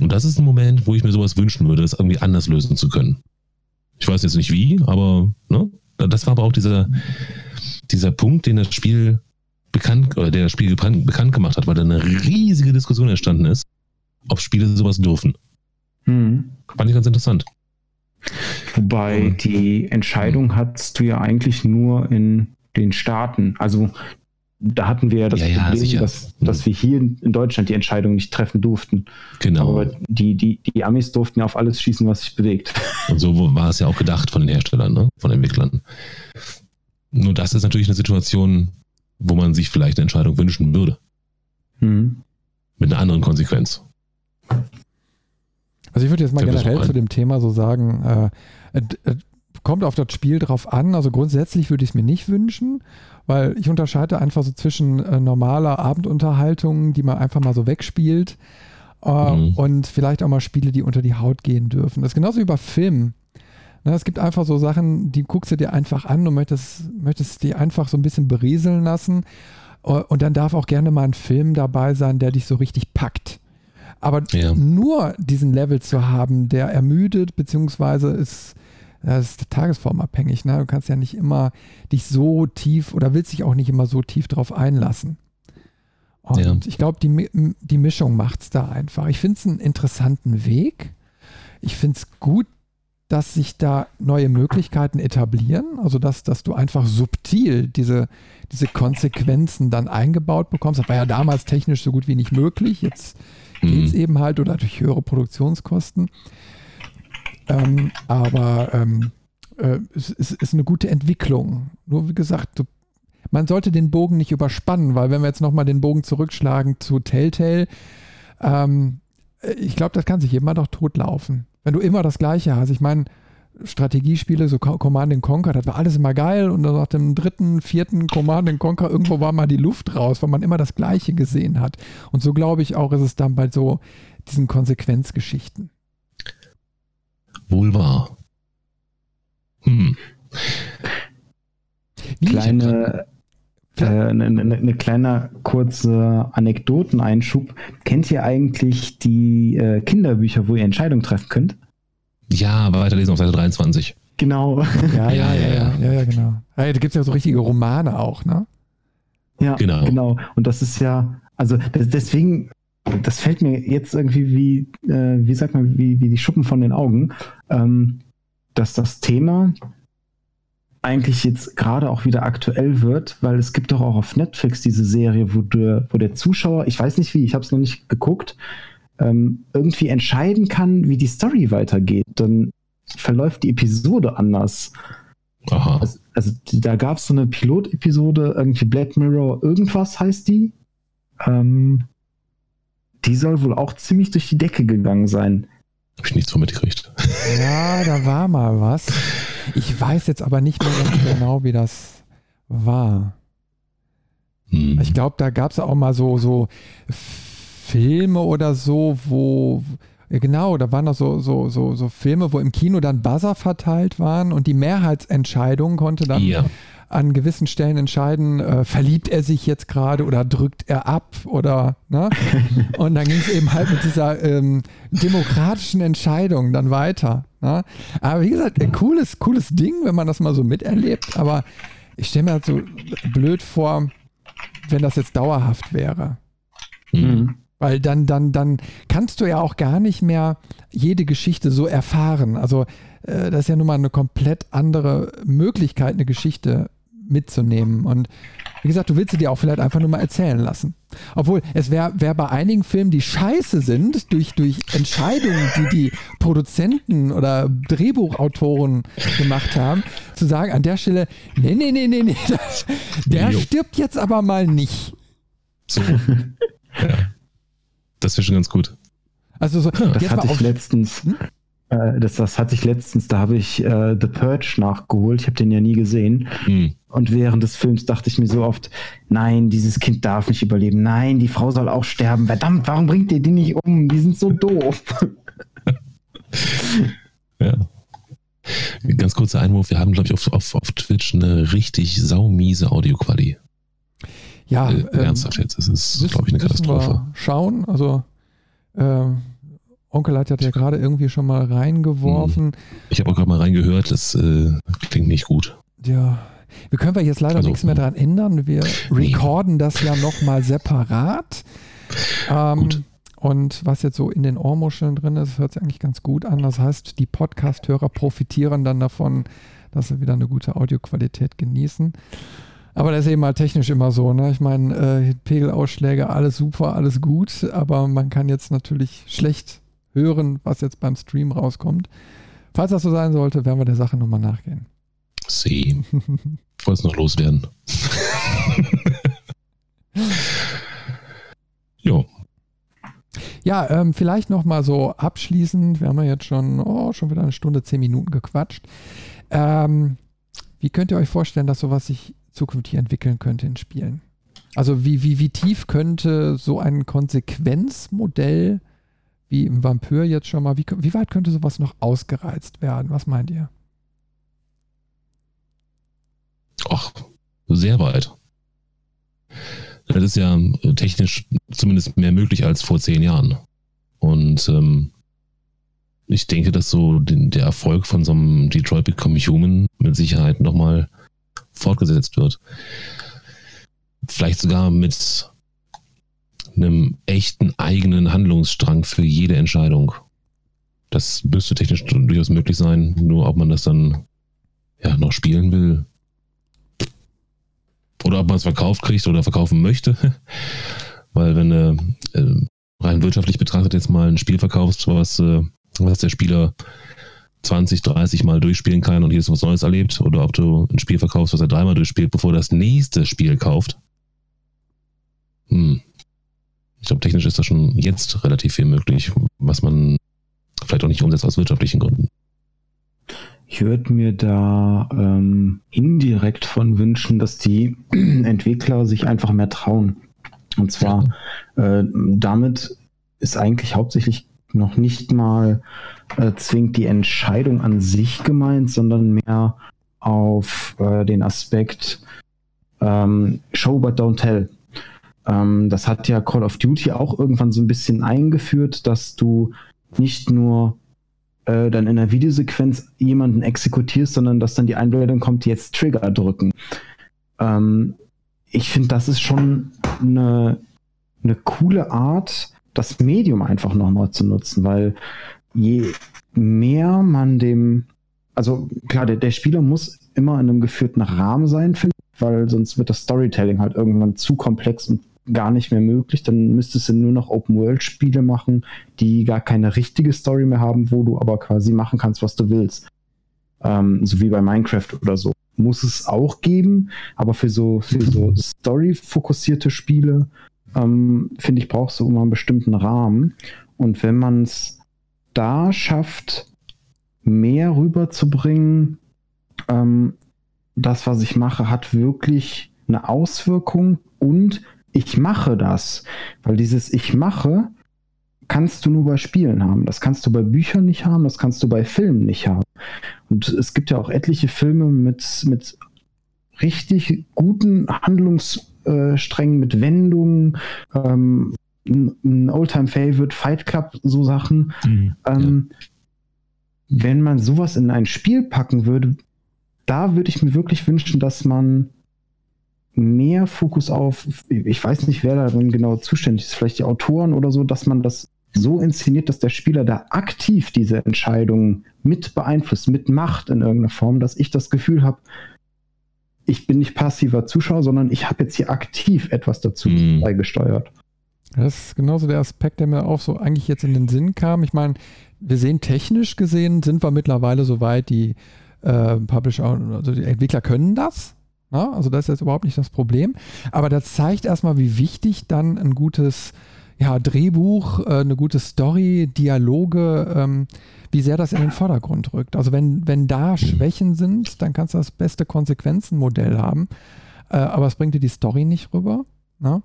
Und das ist ein Moment, wo ich mir sowas wünschen würde, das irgendwie anders lösen zu können. Ich weiß jetzt nicht wie, aber ne, das war aber auch dieser, dieser Punkt, den das Spiel bekannt, oder der das Spiel bekannt gemacht hat, weil da eine riesige Diskussion entstanden ist, ob Spiele sowas dürfen. Hm. Fand ich ganz interessant. Wobei die Entscheidung hattest du ja eigentlich nur in den Staaten. Also da hatten wir ja das ja, Problem, ja, dass, dass mhm. wir hier in Deutschland die Entscheidung nicht treffen durften. Genau. Aber die, die, die Amis durften ja auf alles schießen, was sich bewegt. Und so war es ja auch gedacht von den Herstellern, ne? von den Entwicklern. Nur das ist natürlich eine Situation, wo man sich vielleicht eine Entscheidung wünschen würde. Mhm. Mit einer anderen Konsequenz. Also ich würde jetzt mal generell zu dem Thema so sagen, äh, äh, kommt auf das Spiel drauf an. Also grundsätzlich würde ich es mir nicht wünschen, weil ich unterscheide einfach so zwischen äh, normaler Abendunterhaltung, die man einfach mal so wegspielt, äh, mhm. und vielleicht auch mal Spiele, die unter die Haut gehen dürfen. Das ist genauso wie bei Filmen. Na, ne, es gibt einfach so Sachen, die guckst du dir einfach an und möchtest, möchtest die einfach so ein bisschen berieseln lassen. Äh, und dann darf auch gerne mal ein Film dabei sein, der dich so richtig packt. Aber ja. nur diesen Level zu haben, der ermüdet, beziehungsweise ist, das ist tagesformabhängig. Ne? Du kannst ja nicht immer dich so tief oder willst dich auch nicht immer so tief drauf einlassen. Und ja. ich glaube, die, die Mischung macht es da einfach. Ich finde es einen interessanten Weg. Ich finde es gut, dass sich da neue Möglichkeiten etablieren. Also, dass, dass du einfach subtil diese, diese Konsequenzen dann eingebaut bekommst. Das war ja damals technisch so gut wie nicht möglich. Jetzt geht es mhm. eben halt oder durch höhere Produktionskosten. Ähm, aber ähm, äh, es, es, ist eine gute Entwicklung. Nur wie gesagt, du, man sollte den Bogen nicht überspannen, weil wenn wir jetzt nochmal den Bogen zurückschlagen zu Telltale, ähm, ich glaube, das kann sich immer doch totlaufen. Wenn du immer das Gleiche hast. Ich meine, Strategiespiele, so Command Conquer, das war alles immer geil und dann nach dem dritten, vierten Command Conquer irgendwo war mal die Luft raus, weil man immer das Gleiche gesehen hat. Und so glaube ich auch, ist es dann bei so diesen Konsequenzgeschichten. Wohl wahr. Hm. Kleine, äh, eine, eine, eine kleine kurze Anekdoteneinschub. Kennt ihr eigentlich die äh, Kinderbücher, wo ihr Entscheidungen treffen könnt? Ja, aber weiterlesen auf Seite 23. Genau. Ja, ja, ja, ja, ja, ja genau. Ja, da gibt es ja so richtige Romane auch, ne? Ja, genau. genau. Und das ist ja, also deswegen, das fällt mir jetzt irgendwie wie, äh, wie sagt man, wie, wie die Schuppen von den Augen, ähm, dass das Thema eigentlich jetzt gerade auch wieder aktuell wird, weil es gibt doch auch auf Netflix diese Serie, wo, du, wo der Zuschauer, ich weiß nicht wie, ich habe es noch nicht geguckt, ähm, irgendwie entscheiden kann, wie die Story weitergeht, dann verläuft die Episode anders. Aha. Also, also da gab es so eine Pilot-Episode, irgendwie Black Mirror, irgendwas heißt die. Ähm, die soll wohl auch ziemlich durch die Decke gegangen sein. Hab ich nichts von mitgekriegt. Ja, da war mal was. Ich weiß jetzt aber nicht mehr ganz genau, wie das war. Hm. Ich glaube, da gab es auch mal so, so Filme oder so, wo Genau, da waren noch so, so, so, so Filme, wo im Kino dann Buzzer verteilt waren und die Mehrheitsentscheidung konnte dann ja. an gewissen Stellen entscheiden, äh, verliebt er sich jetzt gerade oder drückt er ab oder ne? Und dann ging es eben halt mit dieser ähm, demokratischen Entscheidung dann weiter. Ne? Aber wie gesagt, ein cooles, cooles Ding, wenn man das mal so miterlebt, aber ich stelle mir halt so blöd vor, wenn das jetzt dauerhaft wäre. Mhm. Weil dann, dann, dann kannst du ja auch gar nicht mehr jede Geschichte so erfahren. Also äh, das ist ja nun mal eine komplett andere Möglichkeit, eine Geschichte mitzunehmen. Und wie gesagt, du willst sie dir auch vielleicht einfach nur mal erzählen lassen. Obwohl, es wäre wär bei einigen Filmen, die scheiße sind, durch, durch Entscheidungen, die die Produzenten oder Drehbuchautoren gemacht haben, zu sagen, an der Stelle, nee, nee, nee, nee, nee, der jo. stirbt jetzt aber mal nicht. So. ja. Das wäre schon ganz gut. Also so, das hatte ich letztens. Hm? Äh, das, das hatte ich letztens, da habe ich äh, The Purge nachgeholt. Ich habe den ja nie gesehen. Mhm. Und während des Films dachte ich mir so oft, nein, dieses Kind darf nicht überleben. Nein, die Frau soll auch sterben. Verdammt, warum bringt ihr die nicht um? Die sind so doof. ja. Ganz kurzer Einwurf, wir haben, glaube ich, auf, auf, auf Twitch eine richtig saumiese Audioqualität. Ja, äh, ähm, ernsthaft jetzt, das ist, glaube ich, eine Katastrophe. schauen, also äh, Onkel hat ja gerade irgendwie schon mal reingeworfen. Hm. Ich habe auch gerade mal reingehört, das äh, klingt nicht gut. Ja, wir können wir jetzt leider also, nichts mehr daran ändern. Wir recorden das ja nochmal separat. Ähm, gut. Und was jetzt so in den Ohrmuscheln drin ist, hört sich eigentlich ganz gut an. Das heißt, die Podcast-Hörer profitieren dann davon, dass sie wieder eine gute Audioqualität genießen. Aber das ist eben mal technisch immer so. Ne? Ich meine, äh, Pegelausschläge, alles super, alles gut, aber man kann jetzt natürlich schlecht hören, was jetzt beim Stream rauskommt. Falls das so sein sollte, werden wir der Sache nochmal nachgehen. See. Ich wollte es noch loswerden. jo. Ja, ähm, vielleicht nochmal so abschließend. Wir haben ja jetzt schon, oh, schon wieder eine Stunde, zehn Minuten gequatscht. Ähm, wie könnt ihr euch vorstellen, dass sowas sich zukünftig entwickeln könnte in Spielen. Also wie, wie, wie tief könnte so ein Konsequenzmodell wie im Vampir jetzt schon mal, wie, wie weit könnte sowas noch ausgereizt werden? Was meint ihr? Ach, sehr weit. Das ist ja technisch zumindest mehr möglich als vor zehn Jahren. Und ähm, ich denke, dass so den, der Erfolg von so einem Detroit Become Human mit Sicherheit nochmal fortgesetzt wird. Vielleicht sogar mit einem echten eigenen Handlungsstrang für jede Entscheidung. Das müsste technisch durchaus möglich sein, nur ob man das dann ja noch spielen will. Oder ob man es verkauft kriegt oder verkaufen möchte. Weil wenn du äh, rein wirtschaftlich betrachtet jetzt mal ein Spiel verkaufst, was, äh, was der Spieler 20, 30 Mal durchspielen kann und jedes was Neues erlebt, oder ob du ein Spiel verkaufst, was er dreimal durchspielt, bevor er das nächste Spiel kauft. Hm. Ich glaube, technisch ist da schon jetzt relativ viel möglich, was man vielleicht auch nicht umsetzt aus wirtschaftlichen Gründen. Ich würde mir da ähm, indirekt von wünschen, dass die Entwickler sich einfach mehr trauen. Und zwar ja. äh, damit ist eigentlich hauptsächlich noch nicht mal äh, zwingend die Entscheidung an sich gemeint, sondern mehr auf äh, den Aspekt ähm, Show but don't tell. Ähm, das hat ja Call of Duty auch irgendwann so ein bisschen eingeführt, dass du nicht nur äh, dann in der Videosequenz jemanden exekutierst, sondern dass dann die Einblendung kommt, jetzt Trigger drücken. Ähm, ich finde, das ist schon eine, eine coole Art, das Medium einfach nochmal zu nutzen, weil je mehr man dem, also klar, der, der Spieler muss immer in einem geführten Rahmen sein, finde ich, weil sonst wird das Storytelling halt irgendwann zu komplex und gar nicht mehr möglich. Dann müsstest du nur noch Open-World-Spiele machen, die gar keine richtige Story mehr haben, wo du aber quasi machen kannst, was du willst. Ähm, so wie bei Minecraft oder so. Muss es auch geben, aber für so, für so Story-fokussierte Spiele ähm, finde ich, brauchst du immer einen bestimmten Rahmen. Und wenn man es da schafft, mehr rüberzubringen, ähm, das, was ich mache, hat wirklich eine Auswirkung und ich mache das. Weil dieses Ich mache kannst du nur bei Spielen haben. Das kannst du bei Büchern nicht haben, das kannst du bei Filmen nicht haben. Und es gibt ja auch etliche Filme mit, mit richtig guten Handlungssträngen, mit Wendungen, ähm, ein Oldtime-Favorite, Fight Club, so Sachen. Mhm, ähm, ja. Wenn man sowas in ein Spiel packen würde, da würde ich mir wirklich wünschen, dass man mehr Fokus auf, ich weiß nicht, wer darin genau zuständig ist, vielleicht die Autoren oder so, dass man das so inszeniert, dass der Spieler da aktiv diese Entscheidungen mit beeinflusst, mit Macht in irgendeiner Form, dass ich das Gefühl habe, ich bin nicht passiver Zuschauer, sondern ich habe jetzt hier aktiv etwas dazu mhm. beigesteuert. Das ist genauso der Aspekt, der mir auch so eigentlich jetzt in den Sinn kam. Ich meine, wir sehen technisch gesehen, sind wir mittlerweile so weit, die äh, Publisher, also die Entwickler können das. Na? Ne? Also das ist jetzt überhaupt nicht das Problem. Aber das zeigt erstmal, wie wichtig dann ein gutes ja, Drehbuch, äh, eine gute Story, Dialoge, ähm, wie sehr das in den Vordergrund rückt. Also wenn, wenn da Schwächen sind, dann kannst du das beste Konsequenzenmodell haben, äh, aber es bringt dir die Story nicht rüber. Ne?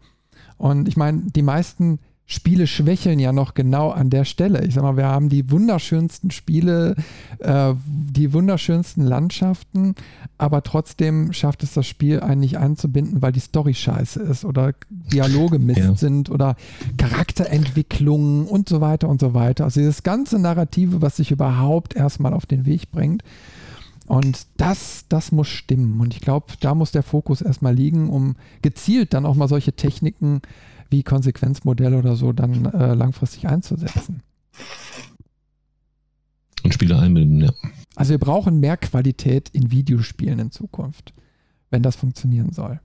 Und ich meine, die meisten Spiele schwächeln ja noch genau an der Stelle. Ich sag mal, wir haben die wunderschönsten Spiele, äh, die wunderschönsten Landschaften, aber trotzdem schafft es das Spiel einen nicht einzubinden, weil die Story scheiße ist oder Dialoge Mist ja. sind oder Charakterentwicklungen und so weiter und so weiter. Also dieses ganze Narrative, was sich überhaupt erstmal auf den Weg bringt. Und das, das muss stimmen. Und ich glaube, da muss der Fokus erstmal liegen, um gezielt dann auch mal solche Techniken äh, wie Konsequenzmodelle oder so dann äh, langfristig einzusetzen. Und Spieler einbinden, ja. Also wir brauchen mehr Qualität in Videospielen in Zukunft, wenn das funktionieren soll.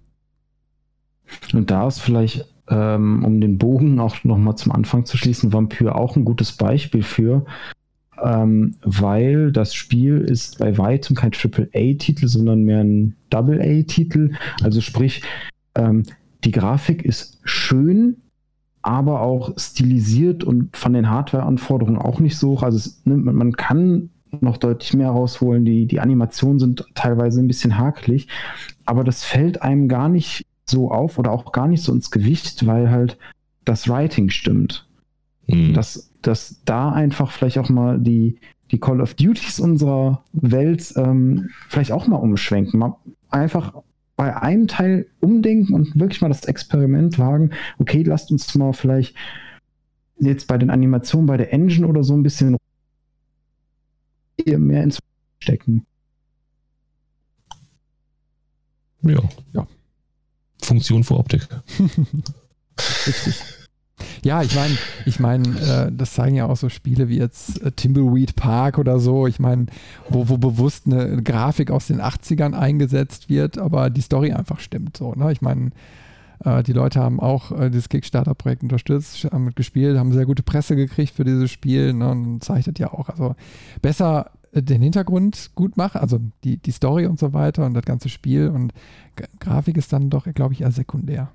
Und da ist vielleicht, ähm, um den Bogen auch nochmal zum Anfang zu schließen, Vampyr auch ein gutes Beispiel für, ähm, weil das Spiel ist bei weitem kein AAA-Titel, sondern mehr ein Double-A-Titel. Also sprich, ähm, die Grafik ist schön, aber auch stilisiert und von den Hardware-Anforderungen auch nicht so hoch. Also es, ne, man kann noch deutlich mehr rausholen. Die, die Animationen sind teilweise ein bisschen hakelig, aber das fällt einem gar nicht so auf oder auch gar nicht so ins Gewicht, weil halt das Writing stimmt. Mhm. Dass, dass da einfach vielleicht auch mal die, die Call of Duties unserer Welt ähm, vielleicht auch mal umschwenken. Mal einfach bei einem Teil umdenken und wirklich mal das Experiment wagen. Okay, lasst uns mal vielleicht jetzt bei den Animationen, bei der Engine oder so ein bisschen mehr ins stecken. Ja. ja. Funktion vor Optik. Richtig. Ja, ich meine, ich meine, äh, das zeigen ja auch so Spiele wie jetzt äh, Timbleweed Park oder so. Ich meine, wo, wo bewusst eine Grafik aus den 80ern eingesetzt wird, aber die Story einfach stimmt so. Ne? Ich meine, äh, die Leute haben auch äh, dieses Kickstarter-Projekt unterstützt, haben mitgespielt, haben sehr gute Presse gekriegt für dieses Spiel ne? und zeichnet ja auch. Also besser äh, den Hintergrund gut machen, also die, die Story und so weiter und das ganze Spiel und Grafik ist dann doch, glaube ich, eher sekundär.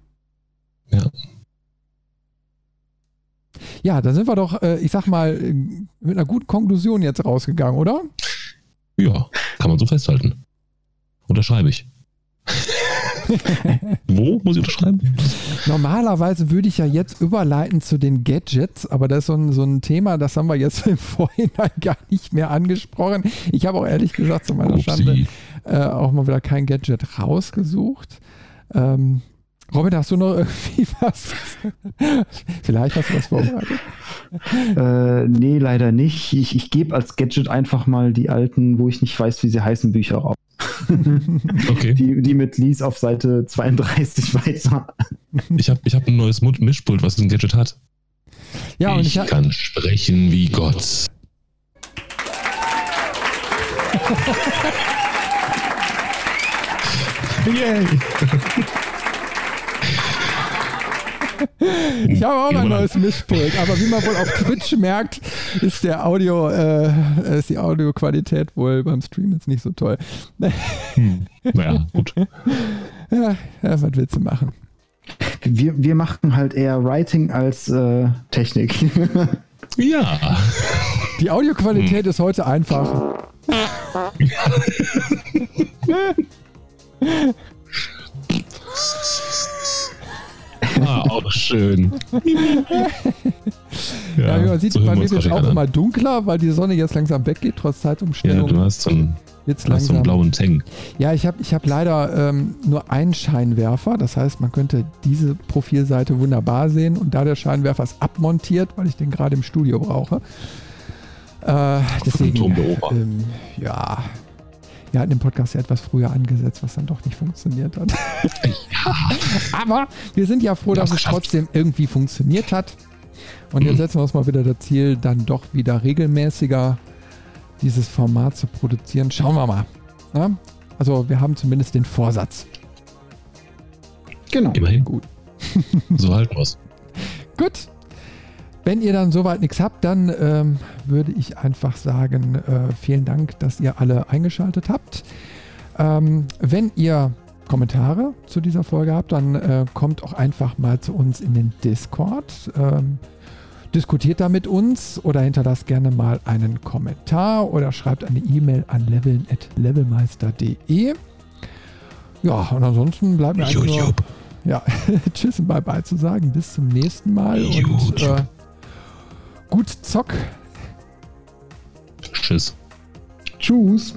Ja. Ja, da sind wir doch, äh, ich sag mal, mit einer guten Konklusion jetzt rausgegangen, oder? Ja, kann man so festhalten. Unterschreibe ich. Wo muss ich unterschreiben? Normalerweise würde ich ja jetzt überleiten zu den Gadgets, aber das ist so ein, so ein Thema, das haben wir jetzt im Vorhinein gar nicht mehr angesprochen. Ich habe auch ehrlich gesagt zu meiner Upsi. Schande äh, auch mal wieder kein Gadget rausgesucht. Ähm, Robin, hast du noch irgendwie was? Vielleicht hast du was vorbereitet. äh, nee, leider nicht. Ich, ich gebe als Gadget einfach mal die alten, wo ich nicht weiß, wie sie heißen, Bücher raus. okay. Die, die mit Lies auf Seite 32 weiter. Ich habe ich hab ein neues Mischpult, was ein Gadget hat. Ja, und ich, ich kann sprechen wie Gott. Yay! Ich habe auch ein neues Mischpult, aber wie man wohl auf Twitch merkt, ist der Audio, äh, ist die Audioqualität wohl beim Stream jetzt nicht so toll. Hm. Naja, gut. Ja, ja, was willst du machen? Wir, wir machen halt eher Writing als äh, Technik. ja. Die Audioqualität hm. ist heute einfach. Ah, auch schön. ja, ja, man sieht, so bei mir wird auch immer dunkler, weil die Sonne jetzt langsam weggeht, trotz Zeitumstellung. Ja, du hast so einen, jetzt langsam. so einen blauen Tank. Ja, ich habe ich hab leider ähm, nur einen Scheinwerfer. Das heißt, man könnte diese Profilseite wunderbar sehen. Und da der Scheinwerfer ist abmontiert, weil ich den gerade im Studio brauche. Äh, deswegen, ähm, ja, wir hatten den Podcast ja etwas früher angesetzt, was dann doch nicht funktioniert hat. Ja. Aber wir sind ja froh, dass es trotzdem irgendwie funktioniert hat. Und jetzt mhm. setzen wir uns mal wieder das Ziel, dann doch wieder regelmäßiger dieses Format zu produzieren. Schauen wir mal. Ja? Also wir haben zumindest den Vorsatz. Genau. Immerhin gut. so halt was. Gut. Wenn ihr dann soweit nichts habt, dann ähm, würde ich einfach sagen, äh, vielen Dank, dass ihr alle eingeschaltet habt. Ähm, wenn ihr Kommentare zu dieser Folge habt, dann äh, kommt auch einfach mal zu uns in den Discord. Ähm, diskutiert da mit uns oder hinterlasst gerne mal einen Kommentar oder schreibt eine E-Mail an leveln.levelmeister.de. Ja, und ansonsten bleibt mir einfach nur, ja, Tschüss und Bye-bye zu sagen. Bis zum nächsten Mal und äh, Gut Zock. Tschüss. Tschüss.